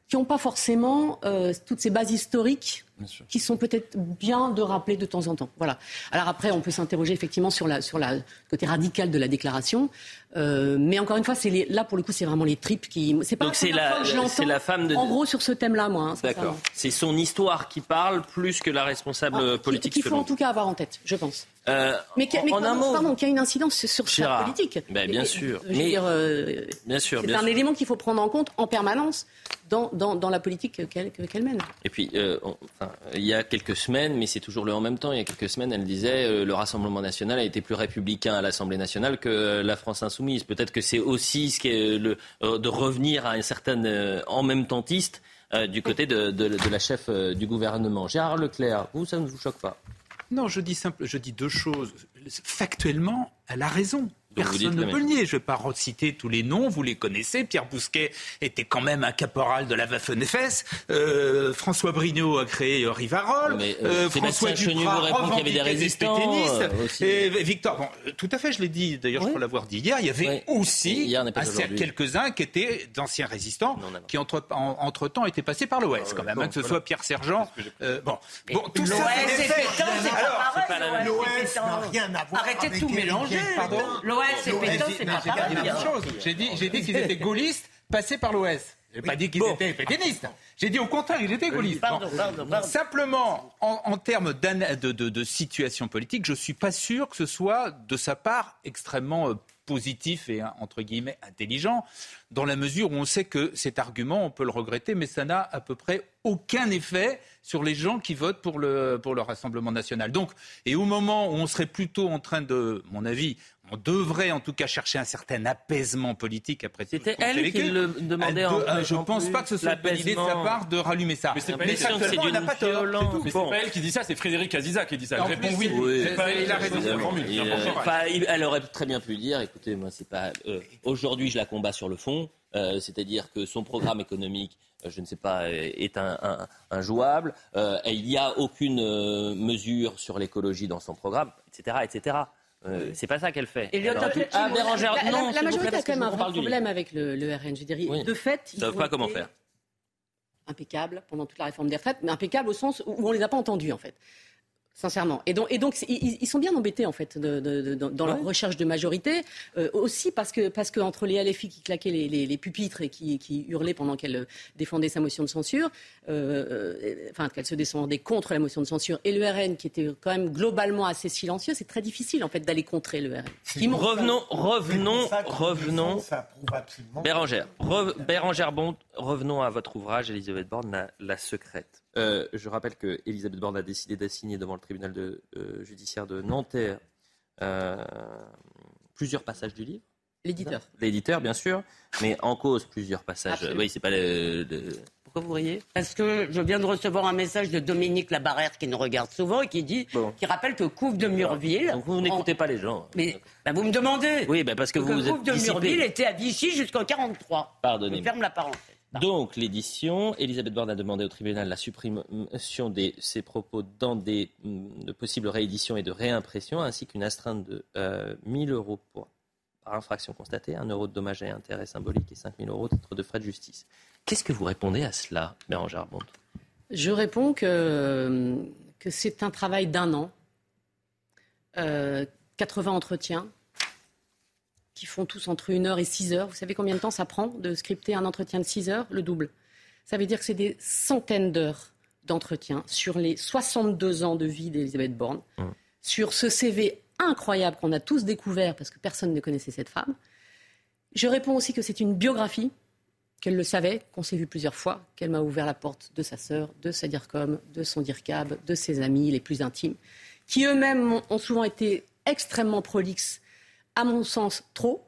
qui n'ont pas forcément euh, toutes ces bases historiques qui sont peut-être bien de rappeler de temps en temps. Voilà. Alors après, on peut s'interroger effectivement sur la sur la le côté radical de la déclaration, Euh, mais encore une fois, c'est là pour le coup, c'est vraiment les tripes qui. C'est pas Donc la c'est la- c'est l'entends, la femme de- En gros, sur ce thème-là, moi. hein. D'accord. C'est son histoire qui parle plus que la responsable Ah, politique. qu'il faut en tout cas avoir en tête, je pense. Euh, Mais, en un mot, pardon, qui a une incidence sur sa Gérard. politique. Ben, bien sûr. Mais- dire, euh, bien sûr, c'est un sûr. élément qu'il faut prendre en compte en permanence dans, dans, dans la politique qu'elle mène. Et puis, euh, on- enfin, il y a quelques semaines, mais c'est toujours le en même temps, il y a quelques semaines, elle disait euh, le Rassemblement national a été plus républicain à l'Assemblée nationale que euh, la France insoumise. Peut-être que c'est aussi ce qui est le, euh, de revenir à une certaine euh, en même tentiste euh, du côté de, la chef euh, du gouvernement. Gérard Leclerc, vous, ça ne vous choque pas? Non, je dis simple, je dis deux choses. Factuellement, elle a raison. Donc Personne ne peut le nier. Je ne vais pas reciter tous les noms, vous les connaissez. Pierre Bousquet était quand même un caporal de la Waffen-SS. Euh, François Brignot a créé euh, Rivarol. Mais, euh, François Sébastien Chenu Duprat vous répond qu'il y avait des résistants, euh, aussi. Et Victor, bon, euh, tout à fait, je l'ai dit d'ailleurs, je crois l'avoir dit hier, il y avait aussi quelques-uns qui étaient d'anciens résistants qui entre, en- entre-temps étaient passés par l'Ouest quand même, hein, que ce soit Pierre Sergent. euh, bon, bon, tout ça, L'OS c'est pas. L'OS n'a rien à voir Arrêtez de tout mélanger. Pardon L'OS et L'OS, Pétain, j'ai- c'est non, pas j'ai pareil. dit. J'ai dit, j'ai dit qu'ils étaient gaullistes passés par l'Ouest. J'ai pas dit qu'ils étaient pétainistes. J'ai dit au contraire, ils étaient gaullistes. Pardon, Bon. pardon, pardon. Simplement, en, en termes d'ana- de, de- de situation politique, je suis pas sûr que ce soit de sa part extrêmement euh, positif et hein, entre guillemets intelligent, dans la mesure où on sait que cet argument, on peut le regretter, mais ça n'a à peu près aucun effet sur les gens qui votent pour le, pour le Rassemblement national. Donc, et au moment où on serait plutôt en train de, mon avis, on devrait en tout cas chercher un certain apaisement politique après C'était tout elle qui le demandait en Elle de- euh, Je en pense plus, pas que ce soit une bonne idée de sa part de rallumer ça. Mais c'est pas elle, pas qui dit ça, c'est Frédéric Aziza qui dit ça. Elle En répond plus, oui. oui. C'est pas Il elle a raison. euh, elle aurait très bien pu dire, écoutez, moi, c'est pas. euh, Aujourd'hui, je la combats sur le fond, euh, c'est-à-dire que son programme économique, euh, je ne sais pas, est un, un- injouable. Euh, il n'y a aucune euh, mesure sur l'écologie dans son programme, etc., etc. Euh, c'est pas ça qu'elle fait. Elliot, Alors, tu- ah, Bérangère, la, la- non, la vous majorité plaît, a quand même un vrai problème avec le, le RN. Je veux dire, Oui. de fait, Ils savent pas comment faire. Impeccable pendant toute la réforme des retraites, mais impeccable au sens où on les a pas entendus en fait. Sincèrement. Et donc, et donc ils, ils sont bien embêtés en fait de- de- de- dans dans leur recherche de majorité, euh, aussi parce que parce que entre les LFI qui claquaient les, les- les pupitres et qui, qui hurlaient pendant qu'elle euh, défendait sa motion de censure, euh, euh, enfin qu'elle se défendait contre la motion de censure, et le RN qui était quand même globalement assez silencieux, c'est très difficile en fait d'aller contrer le RN. Revenons, revenons, revenons. Ça. Bérangère, Re- Bérangère Bond, revenons à votre ouvrage, Elisabeth Borne, la, la secrète. Euh, je rappelle que Elisabeth Borne a décidé d'assigner devant le tribunal de, euh, judiciaire de Nanterre euh, plusieurs passages du livre. L'éditeur. L'éditeur, bien sûr, mais en cause plusieurs passages. Absolument. Oui, c'est pas le, le- Pourquoi vous riez? Parce que je viens de recevoir un message de Dominique Labarère qui nous regarde souvent et qui dit, qui rappelle que Couve de Murville. Donc vous n'écoutez pas les gens. Mais bah, vous me demandez. Oui, bah, parce que vous Couve êtes de dissipé. Murville était à Vichy jusqu'en 43. Je Pardonnez-moi. ferme la parenthèse. Donc, l'édition, Elisabeth Borne a demandé au tribunal la suppression de ses propos dans des mm, de possibles rééditions et de réimpressions, ainsi qu'une astreinte de euh, 1000 euros pour, par infraction constatée, 1 euro de dommages et intérêts symboliques et 5000 euros de titre de frais de justice. Qu'est-ce que vous répondez à cela, Bérangère Bond Je réponds que, que c'est un travail d'un an, Euh, 80 entretiens, qui font tous entre 1 heure et 6 heures. Vous savez combien de temps ça prend de scripter un entretien de 6 heures? Le double. Ça veut dire que c'est des centaines d'heures d'entretien sur les 62 ans de vie d'Elisabeth Borne, sur ce CV incroyable qu'on a tous découvert parce que personne ne connaissait cette femme. Je réponds aussi que c'est une biographie, qu'elle le savait, qu'on s'est vu plusieurs fois, qu'elle m'a ouvert la porte de sa sœur, de sa DIRCOM, de son DIRCAB, de ses amis les plus intimes, qui eux-mêmes ont souvent été extrêmement prolixes, à mon sens trop.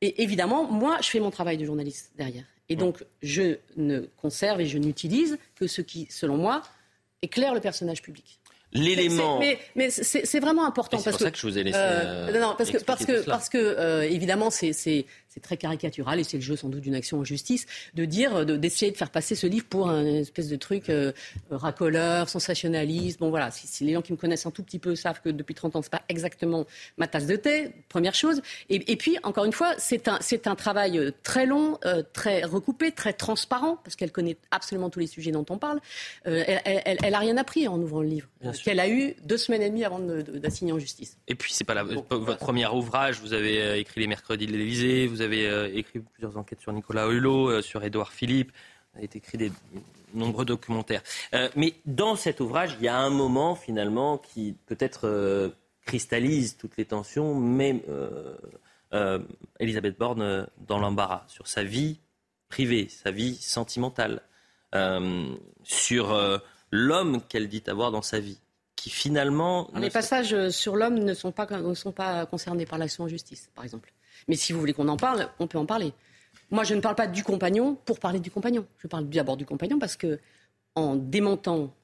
Et évidemment, moi, je fais mon travail de journaliste derrière. Et donc, je ne conserve et je n'utilise que ce qui, selon moi, éclaire le personnage public. L'élément. Mais, mais c'est vraiment important c'est parce pour ça que je vous ai laissé, euh, non, non, parce que parce que parce que euh, évidemment c'est très caricatural et c'est le jeu sans doute d'une action en justice de dire de- d'essayer de faire passer ce livre pour un espèce de truc euh, racoleur, sensationnaliste. Bon voilà, si, si les gens qui me connaissent un tout petit peu savent que depuis 30 ans c'est pas exactement ma tasse de thé, première chose. Et, et puis encore une fois, c'est un un travail très long, très recoupé, très transparent parce qu'elle connaît absolument tous les sujets dont on parle. Elle, elle, elle- elle a rien appris en ouvrant le livre Bien. Qu'elle a eu deux semaines et demie avant de- de- d'assigner en justice. Et puis, c'est pas la- votre premier ouvrage. Vous avez euh, écrit Les Mercredis de l'Élysée, vous avez euh, écrit plusieurs enquêtes sur Nicolas Hulot, euh, sur Édouard Philippe, vous avez écrit des nombreux documentaires. Euh, mais dans cet ouvrage, il y a un moment, finalement, qui peut-être euh, cristallise toutes les tensions, mais euh, Elisabeth Borne dans l'embarras sur sa vie privée, sa vie sentimentale, sur l'homme qu'elle dit avoir dans sa vie, qui finalement... Les passages euh, sur l'homme ne sont pas, ne sont pas concernés par l'action en justice, par exemple. Mais si vous voulez qu'on en parle, on peut en parler. Moi, je ne parle pas du compagnon pour parler du compagnon. Je parle d'abord du compagnon parce que, en démentant,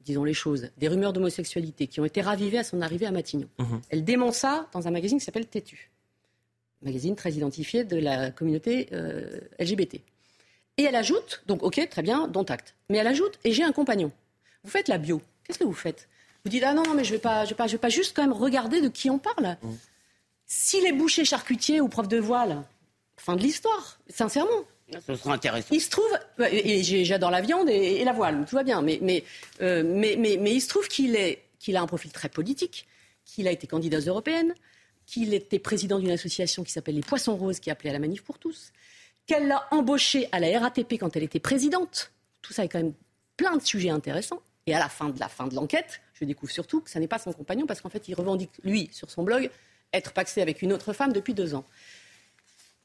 disons les choses, des rumeurs d'homosexualité qui ont été ravivées à son arrivée à Matignon, Mhm. elle dément ça dans un magazine qui s'appelle Têtu. Magazine très identifié de la communauté euh, LGBT. Et elle ajoute, donc ok, très bien, dont acte. Mais elle ajoute, et j'ai un compagnon. Vous faites la bio. Qu'est-ce que vous faites? Vous dites, ah non, non, mais je ne vais, pas, je vais, pas, je vais pas juste quand même regarder de qui on parle. S'il est boucher charcutier ou prof de voile, fin de l'histoire, sincèrement. Ce sera intéressant. Il se trouve, et j'adore la viande et, et la voile, tout va bien, mais, mais, euh, mais, mais, mais il se trouve qu'il a un profil très politique, qu'il a été candidat aux européennes, qu'il était président d'une association qui s'appelle les Poissons Roses, qui appelait à la manif pour tous, qu'elle l'a embauché à la RATP quand elle était présidente. Tout ça est quand même plein de sujets intéressants. Et à la fin de la fin de l'enquête, je découvre surtout que ça n'est pas son compagnon, parce qu'en fait, il revendique, lui, sur son blog, être paxé avec une autre femme depuis deux ans.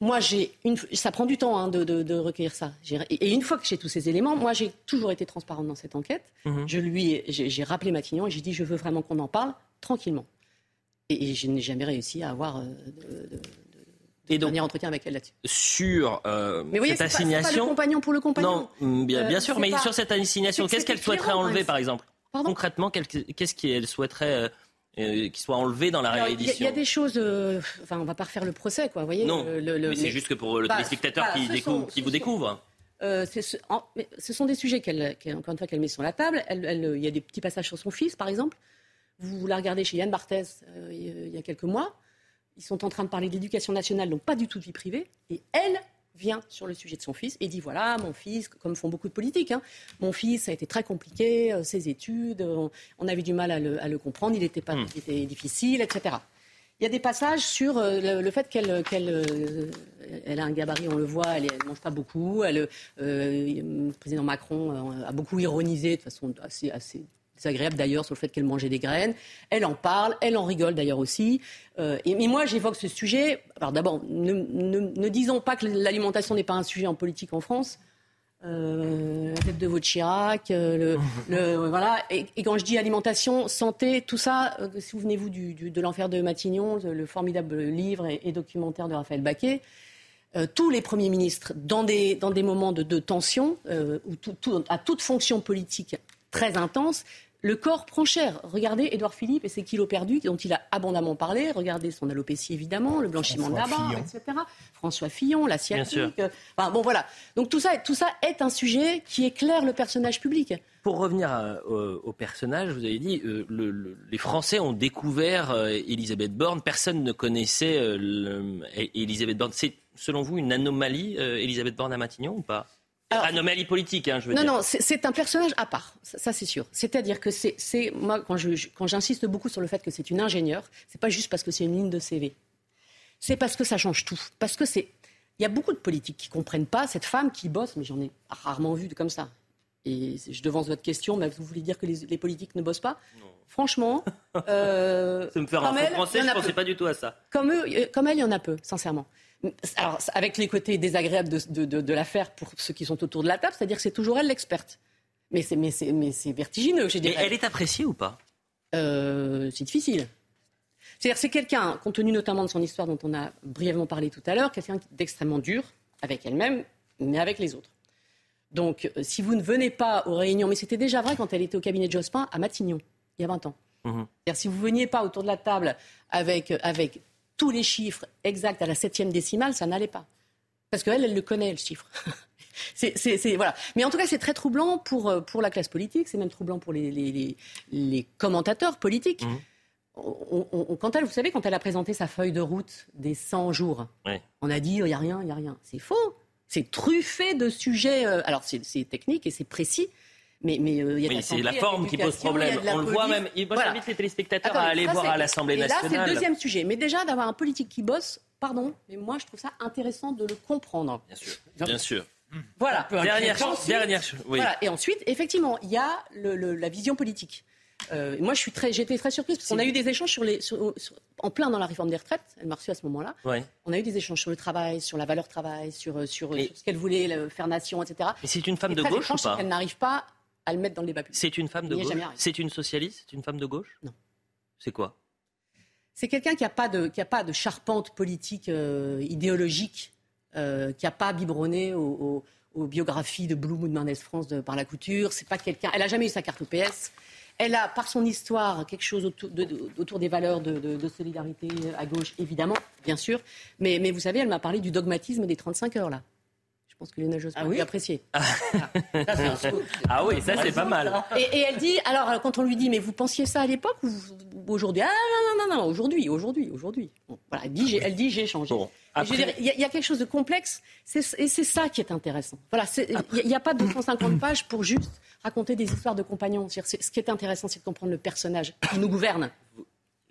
Moi, j'ai une... ça prend du temps hein, de, de- de recueillir ça. Et une fois que j'ai tous ces éléments, moi, j'ai toujours été transparente dans cette enquête. Mhm. Je lui, ai- j'ai rappelé Matignon et j'ai dit, je veux vraiment qu'on en parle tranquillement. Et, et je n'ai jamais réussi à avoir euh, de, de- Et dernier entretien avec elle là-dessus. sur euh, Mais voyez, cette c'est pas, pas assignation. le compagnon pour le compagnon. Non, bien, Euh, sûr, mais pas- sur cette assignation, qu'est-ce qu'elle souhaiterait enlever, par exemple? Concrètement, qu'est-ce qu'elle souhaiterait euh, euh, qui soit enlevé dans la Alors, Il y, a- il y réédition a des choses. euh, enfin, on va pas refaire le procès, quoi. Vous voyez. Non, le- le- le- mais c'est juste que pour le Bah, téléspectateur qui, ce découvre, sont- qui ce vous sont- découvre. Euh, ce, en- mais ce sont des sujets qu'elle, encore une fois, qu'elle met sur la table. Il y a des petits passages sur son fils, par exemple. Vous la regardez chez Yann Barthès euh, il y a- quelques mois. Ils sont en train de parler de l'éducation nationale, donc pas du tout de vie privée. Et elle vient sur le sujet de son fils et dit voilà, mon fils, comme font beaucoup de politiques, hein, mon fils, ça a été très compliqué, euh, ses études, euh, on, on avait du mal à le, à le comprendre, il était, pas, Hmm. il était difficile, etc. Il y a des passages sur euh, le, le fait qu'elle elle a un gabarit, on le voit, elle ne mange pas beaucoup. Elle, euh, le président Macron a beaucoup ironisé de façon assez, assez désagréable d'ailleurs sur le fait qu'elle mangeait des graines. Elle en parle, elle en rigole d'ailleurs aussi. Euh, et, mais moi, j'évoque ce sujet. Alors d'abord, ne, disons pas que l'alimentation n'est pas un sujet en politique en France. Euh, la tête de votre Chirac, euh, le, voilà. Et, quand je dis alimentation, santé, tout ça, souvenez-vous du, de l'enfer de Matignon, le, le formidable livre et, documentaire de Raphaël Baquet. tous les premiers ministres, dans des, dans des moments de, tension, euh, à toute fonction politique très intense, le corps prend cher. Regardez Édouard Philippe et ses kilos perdus dont il a abondamment parlé. Regardez son alopécie évidemment, le blanchiment de la barre, etc. François Fillon, la sciatique. euh, enfin, bon voilà. Donc tout ça, tout ça est un sujet qui éclaire le personnage public. Pour revenir à- au, au personnage, vous avez dit euh, le- le- les Français ont découvert euh, Elisabeth Borne. Personne ne connaissait euh, le- Elisabeth Borne. C'est selon vous une anomalie, euh, Elisabeth Borne à Matignon ou pas? Anomalie politique, hein, je veux Non, dire. non, c'est c'est un personnage à part, ça, ça, c'est sûr. C'est-à-dire que c'est, c'est- moi, quand, je, quand j'insiste beaucoup sur le fait que c'est une ingénieure, c'est pas juste parce que c'est une ligne de CV. C'est parce que ça change tout. Parce que c'est, il y a beaucoup de politiques qui comprennent pas cette femme qui bosse, mais j'en ai rarement vu de comme ça. Et je devance votre question, mais vous voulez dire que les, les politiques ne bossent pas? Franchement, euh, Ça me faire comme un français, je pensais peu. pas du tout à ça. Comme, eux, euh, comme elle, il y en a peu, sincèrement. Alors, avec les côtés désagréables de, de, de- de l'affaire pour ceux qui sont autour de la table, c'est-à-dire que c'est toujours elle l'experte. Mais c'est, mais c'est, mais c'est vertigineux, Mais dirais. elle est appréciée ou pas? Euh, c'est difficile. C'est-à-dire c'est quelqu'un, compte tenu notamment de son histoire dont on a brièvement parlé tout à l'heure, quelqu'un d'extrêmement dur avec elle-même, mais avec les autres. Donc, euh, si vous ne venez pas aux réunions, mais c'était déjà vrai quand elle était au cabinet de Jospin à Matignon, il y a 20 ans. C'est-à-dire, si vous ne veniez pas autour de la table avec, avec tous les chiffres exacts à la septième décimale, ça n'allait pas. Parce qu'elle, elle le connaît, le chiffre. C'est, c'est- c'est- voilà. Mais en tout cas, c'est très troublant pour, euh, pour la classe politique, c'est même troublant pour les, les- les- les commentateurs politiques. On- on- on- quand elle, vous savez, quand elle a présenté sa feuille de route des 100 jours, Ouais. on a dit il n'y a rien, il n'y a rien. C'est faux. C'est truffé de sujets. euh, alors, c'est technique et c'est précis. Mais, mais euh, y a c'est la forme qui pose problème. On le voit même. Et Moi, Voilà. j'invite les téléspectateurs à aller ça, voir à l'Assemblée Et là, c'est nationale. le deuxième sujet. Mais déjà, d'avoir un politique qui bosse, pardon, mais moi, je trouve ça intéressant de le comprendre. Bien sûr. Bien sûr. Voilà. Dernière, ensuite- dernière chose. Oui. Voilà. Et ensuite, effectivement, il y a le- le- la vision politique. Euh, moi, je suis très, j'étais très surprise parce qu'on a eu des échanges sur les, sur- sur- en plein dans la réforme des retraites. Elle m'a reçu à ce moment-là. Ouais. On a eu des échanges sur le travail, sur la valeur travail, sur, euh, sur, sur ce qu'elle voulait faire nation, etc. Mais c'est une femme Et de gauche ou pas? qu'elle n'arrive pas à le mettre dans le débat public. C'est une femme de gauche. C'est une socialiste C'est une femme de gauche Non. C'est quoi C'est quelqu'un qui n'a pas, de- qui a pas de charpente politique euh, idéologique, euh, qui n'a pas biberonné au- au- aux biographies de Blum ou de Mendes France de- par la couture. C'est pas quelqu'un. Elle n'a jamais eu sa carte au PS. Elle a, par son histoire, quelque chose autour, de- de- autour des valeurs de solidarité à gauche, évidemment, bien sûr. Mais, mais vous savez, elle m'a parlé du dogmatisme des 35 heures, là. Je pense que Lionel Jospin a pu apprécier. Ah oui, ça c'est pas mal. Et, et elle dit, alors quand on lui dit, mais vous pensiez ça à l'époque ou aujourd'hui? Ah non, non, non, non, aujourd'hui, aujourd'hui, aujourd'hui. Bon, voilà, elle dit, j'ai- elle dit, j'ai changé. Et je veux après- dire, il y, a- y a quelque chose de complexe, et c'est ça qui est intéressant. Voilà, il n'y a, pas 250 pages pour juste raconter des histoires de compagnons. Ce qui est intéressant, c'est de comprendre le personnage qui nous gouverne.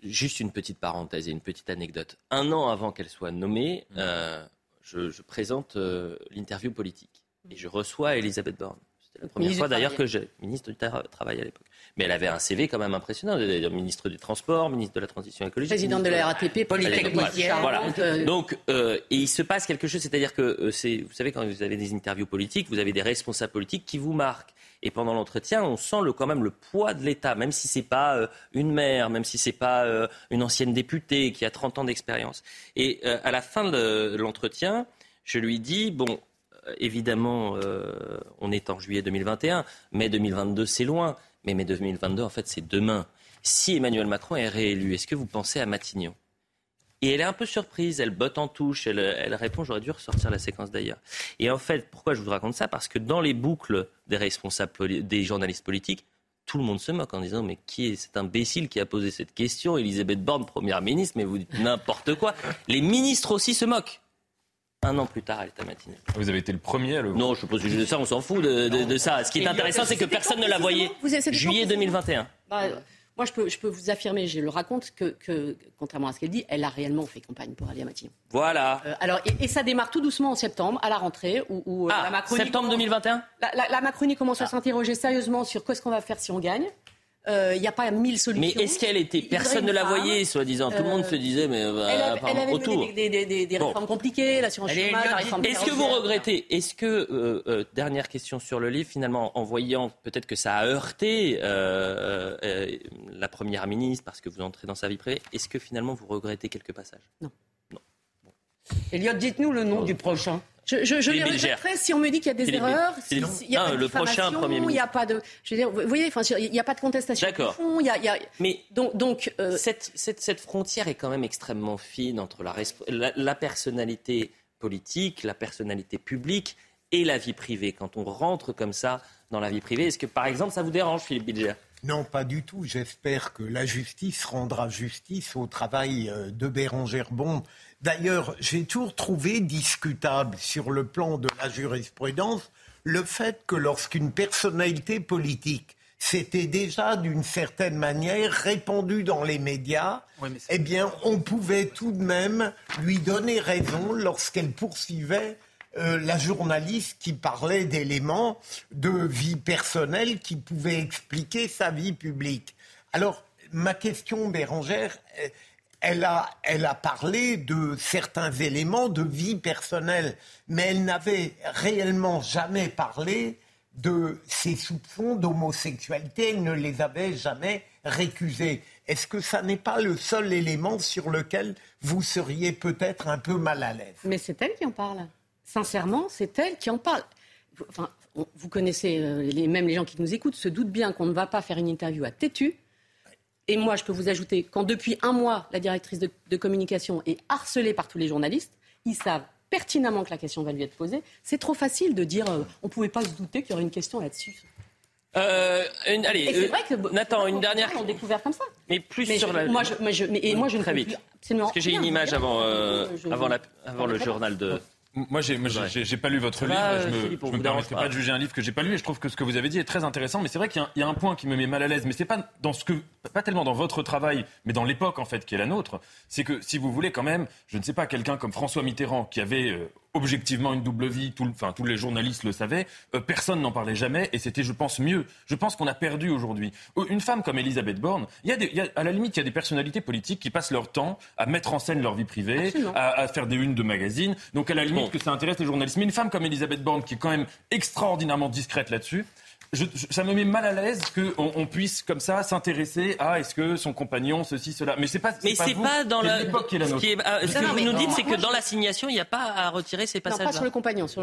Juste une petite parenthèse et une petite anecdote. Un an avant qu'elle soit nommée, euh, je, je présente euh, l'interview politique et je reçois Elisabeth Borne. C'était la première fois d'ailleurs que j'ai ministre du Tra- Travail à l'époque. Mais elle avait un CV quand même impressionnant. D'ailleurs, ministre du Transport, ministre de la Transition écologique. Présidente de la RATP, polytechnicienne. Voilà. Euh, Donc, euh, et il se passe quelque chose, c'est-à-dire que euh, c'est, vous savez, quand vous avez des interviews politiques, vous avez des responsables politiques qui vous marquent. Et pendant l'entretien, on sent le, quand même le poids de l'État, même si c'est pas euh, une maire, même si c'est pas euh, une ancienne députée qui a 30 ans d'expérience. Et euh, à la fin de l'entretien, je lui dis bon, euh, évidemment, euh, on est en juillet 2021, mai 2022, c'est loin, mais mai 2022, en fait, c'est demain. Si Emmanuel Macron est réélu, est-ce que vous pensez à Matignon? Et elle est un peu surprise, elle botte en touche, elle, répond, j'aurais dû ressortir la séquence d'ailleurs. Et en fait, pourquoi je vous raconte ça? Parce que dans les boucles des responsables, des journalistes politiques, tout le monde se moque en disant mais qui est cet imbécile qui a posé cette question? Elisabeth Borne, première ministre, mais vous dites n'importe quoi. Les ministres aussi se moquent. Un an plus tard, elle est à matinée. Vous avez été le premier à le Non, je suppose que ça, on s'en fout de, de- de ça. Ce qui est intéressant, c'est que personne ne la voyait. Juillet précisément 2021. Bah, euh, moi, je peux, je peux vous affirmer, je le raconte, que, que, contrairement à ce qu'elle dit, elle a réellement fait campagne pour aller à Matignon. Voilà. Euh, alors, et, et ça démarre tout doucement en septembre, à la rentrée, où, où, euh, Ah, la Macronie septembre 2021 la, la- la Macronie commence à s'interroger sérieusement sur qu'est-ce qu'on va faire si on gagne. Euh, Il n'y a pas mille Mais solutions. est-ce qu'elle était Personne ne la voyait, soi-disant. Tout le monde Euh, se disait, mais euh, Elle, avait- elle avait autour. mené des, des- des- des Bon. réformes compliquées, l'assurance chômage, la réforme Est-ce que vous regrettez Est-ce que, euh, euh, dernière question sur le livre, finalement, en voyant peut-être que ça a heurté euh, euh, la Première ministre parce que vous entrez dans sa vie privée, est-ce que finalement vous regrettez quelques passages? Non. Non. Bon. Elliot, dites-nous le nom du prochain. Je, je, je les si on me dit qu'il y a des erreurs, s'il y a Non, pas de le prochain diffamation, Premier Il n'y a ministre. pas de. Je veux dire, vous voyez, enfin, il n'y a pas de contestation. D'accord. du fond, il y a- il y a- Mais donc, donc euh, cette, cette, cette frontière est quand même extrêmement fine entre la, resp- la, la personnalité politique, la personnalité publique et la vie privée. Quand on rentre comme ça dans la vie privée, est-ce que par exemple ça vous dérange, Philippe Bilger? Non, pas du tout. J'espère que la justice rendra justice au travail euh, de Bérangère Bond. D'ailleurs, j'ai toujours trouvé discutable sur le plan de la jurisprudence le fait que lorsqu'une personnalité politique s'était déjà d'une certaine manière répandue dans les médias, eh bien, on pouvait tout de même lui donner raison lorsqu'elle poursuivait euh, la journaliste qui parlait d'éléments de vie personnelle qui pouvaient expliquer sa vie publique. Alors, ma question, Bérangère, euh, elle a, elle a parlé de certains éléments de vie personnelle, mais elle n'avait réellement jamais parlé de ses soupçons d'homosexualité, elle ne les avait jamais récusés. Est-ce que ça n'est pas le seul élément sur lequel vous seriez peut-être un peu mal à l'aise? Mais c'est elle qui en parle. Sincèrement, c'est elle qui en parle. Enfin, vous connaissez, euh, les, même les gens qui nous écoutent se doutent bien qu'on ne va pas faire une interview à têtu. Et moi, je peux vous ajouter, quand depuis un mois, la directrice de, de communication est harcelée par tous les journalistes, ils savent pertinemment que la question va lui être posée. C'est trop facile de dire, euh, on ne pouvait pas se douter qu'il y aurait une question là-dessus. Euh, une- allez, Et c'est euh, vrai que Nathan, une dernière. On découvert comme ça. Mais plus Mais sur je- la. moi, je- moi, je- mais- et moi, je ne Très vite. absolument Parce que j'ai une image avant, euh, avant, la- avant le journal de. Moi, j'ai, pas lu votre livre. je me, je me permettrai pas. pas de juger un livre que j'ai pas lu. Et je trouve que ce que vous avez dit est très intéressant. Mais c'est vrai qu'il y a un- il y, a un point qui me met mal à l'aise. Mais c'est pas dans ce que, pas tellement dans votre travail, mais dans l'époque en fait qui est la nôtre. C'est que si vous voulez quand même, je ne sais pas, quelqu'un comme François Mitterrand qui avait euh, objectivement une double vie, tout le- enfin tous les journalistes le savaient, euh, personne n'en parlait jamais et c'était, je pense, mieux. Je pense qu'on a perdu aujourd'hui. Euh, Une femme comme Elisabeth Borne, il y a des, il y a- à la limite, il y a des personnalités politiques qui passent leur temps à mettre en scène leur vie privée, à faire des unes de magazines. Donc à la limite que ça intéresse les journalistes. Mais une femme comme Elisabeth Borne, qui est quand même extraordinairement discrète là-dessus, je- je- ça me met mal à l'aise qu'on on puisse comme ça s'intéresser à est-ce que son compagnon, ceci, cela. Mais c'est pas. Mais c'est vous, pas dans la. l'époque qui est la ce nôtre. qui est- ah, ce Non, que non, vous nous non, dites, c'est moi, que dans l'assignation, il n'y a pas à retirer ces Non, passages. pas sur le compagnon, sur,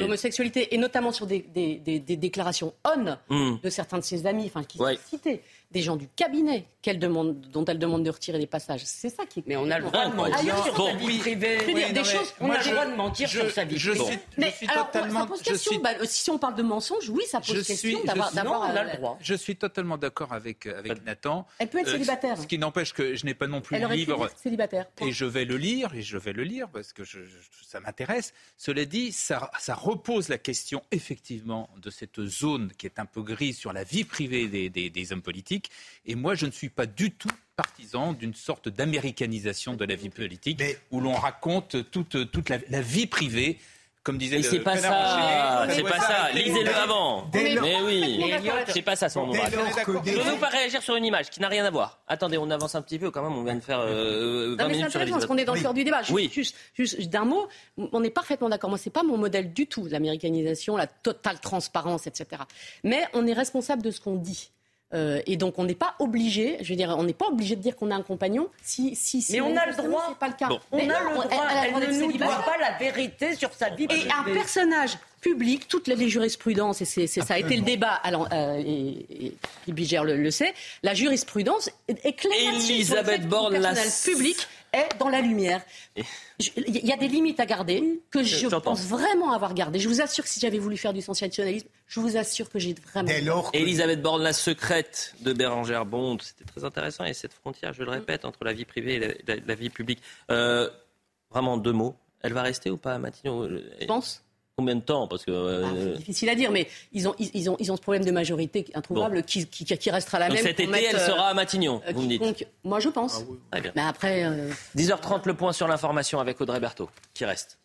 l'homosexualité et notamment sur des, des- des- des déclarations on Hmm. de certains de ses amis, enfin qui Ouais. sont cités, des gens du cabinet qu'elle demande, dont elle demande de retirer les passages. C'est ça qui est. Mais on a le droit de mentir sur bon, sa vie oui. privée. Des non, mais choses. on a le droit de mentir sur sa vie je privée. je suis alors, totalement. ça pose je question. suis- Bah, si on parle de mensonges, oui, ça pose je question suis- je d'avoir. suis- d'avoir, Non, on a euh, le droit. Je suis totalement d'accord avec, avec Nathan. Elle peut être Euh, célibataire. Ce qui n'empêche que je n'ai pas non plus Elle le livre. être célibataire. Et je vais le lire, et je vais le lire parce que je- je- ça m'intéresse. Cela dit, ça, ça repose la question effectivement de cette zone qui est un peu grise sur la vie privée des, des- des hommes politiques. Et moi, je ne suis pas du tout partisan d'une sorte d'américanisation de la vie politique où l'on raconte toute, toute la, la vie privée. Comme disait Mais le c'est pas ça, c'est pas ça, Lisez-le avant. Mais oui, c'est pas ça son ouvrage. Je ne veux pas réagir sur une image qui n'a rien à voir. Attendez, on avance un petit peu quand même. On vient de faire euh, 20 Non, mais c'est minutes sur intéressant parce qu'on est dans le cœur du débat. Juste, juste d'un mot, on est parfaitement d'accord. Moi, c'est pas mon modèle du tout, l'américanisation, la totale transparence, etc. Mais on est responsable de ce qu'on dit. Euh, et donc, on n'est pas obligé, je veux dire, on n'est pas obligé de dire qu'on a un compagnon si, si, si Mais on a le droit. c'est pas le cas. Bon. On Mais a non, le droit. Elle, elle a le droit Elle d'être ne nous doit pas la vérité sur sa vie Et un personnage public, toutes les, les jurisprudences, et c'est, ça a été le débat, alors, euh, et, et, et Bigère le, le sait, la jurisprudence est, est claire Elisabeth Borne l'a- public est dans la lumière. Il y a des limites à garder que je pense vraiment avoir gardées. Je vous assure que si j'avais voulu faire du sensationnalisme, je vous assure que j'ai vraiment. Elisabeth Borne, la secrète de Bérangère Bond, c'était très intéressant. Et cette frontière, je le répète, entre la vie privée et la, la- la vie publique. Euh, vraiment deux mots. Elle va rester ou pas à Matignon Je pense. Combien de temps Parce que euh, Difficile à dire, mais ils ont, ils, ils ont, ils ont ce problème de majorité introuvable qui, qui, qui restera la donc même. cet été, elle euh, sera à Matignon. euh, vous me dites. quiconque- Moi, je pense. Bien. Mais après. euh, 10h30, le point sur l'information avec Audrey Berthaud, qui reste.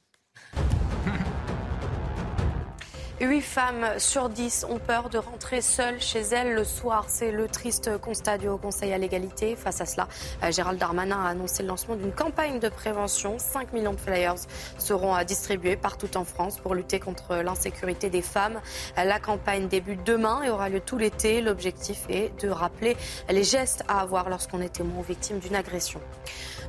8 femmes sur 10 ont peur de rentrer seules chez elles le soir. C'est le triste constat du Haut Conseil à l'égalité. Face à cela, euh, Gérald Darmanin a annoncé le lancement d'une campagne de prévention. 5 millions de flyers seront distribués partout en France pour lutter contre l'insécurité des femmes. La campagne débute demain et aura lieu tout l'été. L'objectif est de rappeler les gestes à avoir lorsqu'on est témoin victime d'une agression.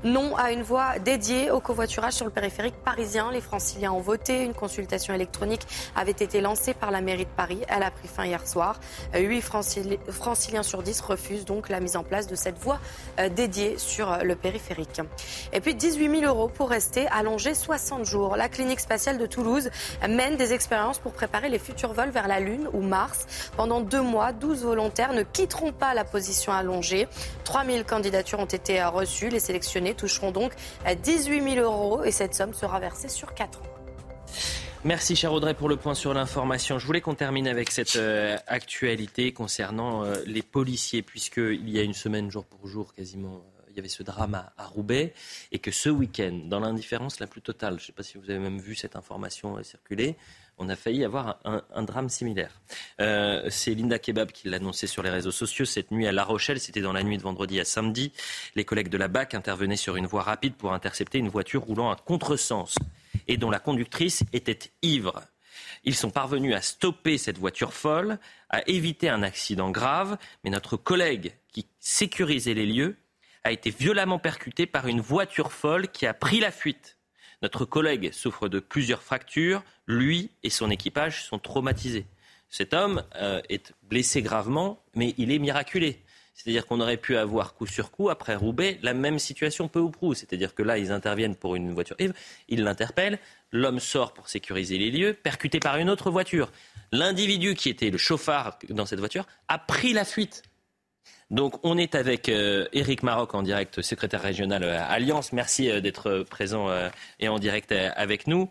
Non à une voie dédiée au covoiturage sur le périphérique parisien. Les franciliens ont voté. Une consultation électronique avait été lancée par la mairie de Paris. Elle a pris fin hier soir. 8 franciliens sur 10 refusent donc la mise en place de cette voie euh, dédiée sur le périphérique. Et puis 18 000 euros pour rester allongé 60 jours. La clinique spatiale de Toulouse mène des expériences pour préparer les futurs vols vers la Lune ou Mars. Pendant deux mois, 12 volontaires ne quitteront pas la position allongée. 3000 candidatures ont été reçues. Les sélectionnés toucheront donc 18 000 euros et cette somme sera versée sur 4 ans. Merci cher Audrey pour le point sur l'information. Je voulais qu'on termine avec cette euh, actualité concernant euh, les policiers, puisqu'il y a une semaine, jour pour jour, quasiment, euh, il y avait ce drame à, Roubaix, et que ce week-end, dans l'indifférence la plus totale, je ne sais pas si vous avez même vu cette information circuler, on a failli avoir un, drame similaire. Euh, c'est Linda Kebab qui l'a annoncé sur les réseaux sociaux cette nuit à La Rochelle. C'était dans la nuit de vendredi à samedi. Les collègues de la BAC intervenaient sur une voie rapide pour intercepter une voiture roulant à contresens et dont la conductrice était ivre. Ils sont parvenus à stopper cette voiture folle, à éviter un accident grave, mais notre collègue qui sécurisait les lieux a été violemment percuté par une voiture folle qui a pris la fuite. Notre collègue souffre de plusieurs fractures. Lui et son équipage sont traumatisés. Cet homme euh, est blessé gravement, mais il est miraculé. C'est-à-dire qu'on aurait pu avoir coup sur coup, après Roubaix, la même situation peu ou prou. C'est-à-dire que là, ils interviennent pour une voiture ils l'interpellent, l'homme sort pour sécuriser les lieux, percuté par une autre voiture. L'individu qui était le chauffard dans cette voiture a pris la fuite. Donc on est avec euh, Éric Maroc en direct, secrétaire régional euh, Alliance. Merci euh, d'être présent et en direct avec nous.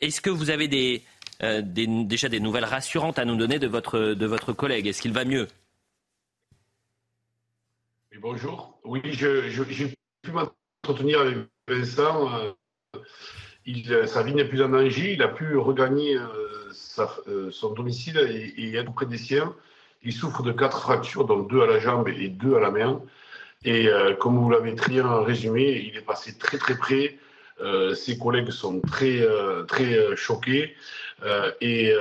Est-ce que vous avez des, déjà des nouvelles rassurantes à nous donner de votre, de votre collègue? Est-ce qu'il va mieux? Bonjour. Oui, j'ai pu m'entretenir avec Vincent. Il, sa vie n'est plus en danger. Il a pu regagner son domicile et, et être près des siens. Il souffre de quatre fractures, dont deux à la jambe et deux à la main. Et euh, comme vous l'avez très bien résumé, il est passé très très près. Euh, ses collègues sont très euh, très choqués. et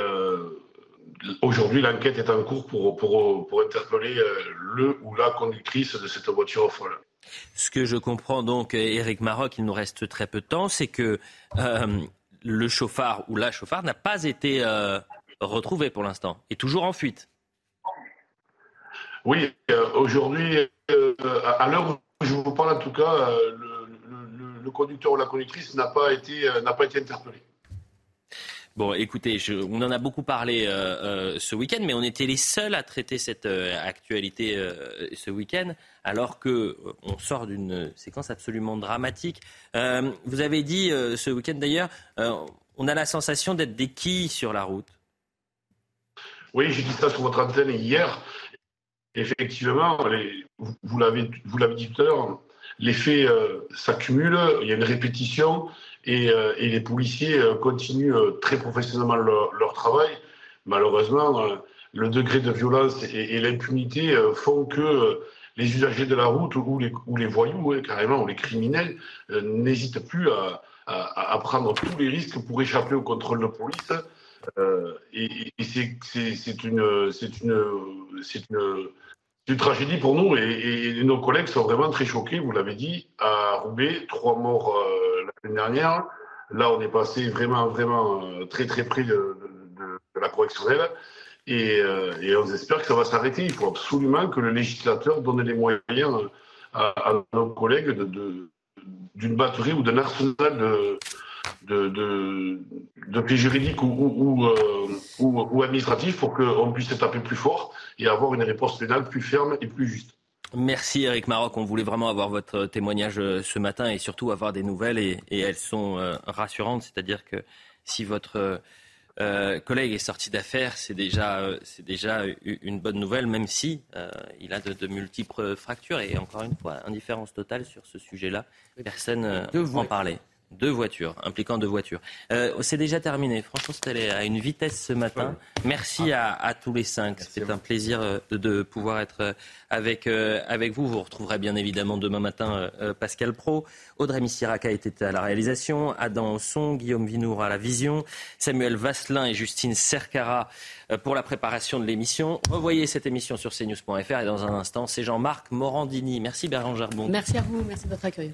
aujourd'hui, l'enquête est en cours pour, pour, pour interpeller le ou la conductrice de cette voiture folle. Ce que je comprends donc, Eric Maroc, il nous reste très peu de temps, c'est que le chauffard ou la chauffard n'a pas été retrouvé pour l'instant, est toujours en fuite. Oui, euh, aujourd'hui, euh, à l'heure où je vous parle, en tout cas, euh, le, conducteur ou la conductrice n'a pas été, n'a pas été interpellé. Bon, écoutez, on en a beaucoup parlé ce week-end, mais on était les seuls à traiter cette actualité ce week-end, alors que on sort d'une séquence absolument dramatique. vous avez dit ce week-end d'ailleurs, on a la sensation d'être des quilles sur la route. Oui, j'ai dit ça sur votre antenne hier. Effectivement, vous l'avez dit tout à l'heure, les faits euh, s'accumulent, il y a une répétition et, euh, les policiers euh, continuent très professionnellement leur, travail. Malheureusement, le degré de violence et, l'impunité font que les usagers de la route ou les, ou les voyous, carrément, ou les criminels, n'hésitent plus à, à, prendre tous les risques pour échapper au contrôle de police. et, et c'est une, une, une c'est une tragédie pour nous et, nos collègues sont vraiment très choqués, vous l'avez dit, à Roubaix, trois morts euh, la semaine dernière. Là, on est passé vraiment, vraiment euh, très, très près de, la correctionnelle euh, et, on espère que ça va s'arrêter. Il faut absolument que le législateur donne les moyens à, nos collègues d'une batterie ou d'un arsenal de, de, de, de juridiques ou, euh, ou, ou, administratifs pour qu'on puisse taper plus fort et avoir une réponse pénale plus ferme et plus juste. Merci Eric Maroc. On voulait vraiment avoir votre témoignage euh, ce matin et surtout avoir des nouvelles et, elles sont euh, rassurantes. C'est-à-dire que si votre collègue est sorti d'affaires, c'est déjà, c'est déjà une bonne nouvelle, même si il a de, multiples fractures et encore une fois, indifférence totale sur ce sujet-là. Personne n'en parlait. Deux voitures, impliquant deux voitures. Euh, c'est déjà terminé. Franchement, c'était allé à une vitesse ce matin. Merci à, tous les cinq. C'est un plaisir euh, de, pouvoir être euh, avec, avec vous. Vous retrouverez bien évidemment demain matin Pascal Pro. Audrey Missiraca était à la réalisation. Adam Son, Guillaume Vinour à la vision. Samuel Vasselin et Justine Cercara pour la préparation de l'émission. Revoyez cette émission sur cnews.fr et dans un instant, c'est Jean-Marc Morandini. Merci Bérangère Bon. Merci à vous. Merci de votre accueil.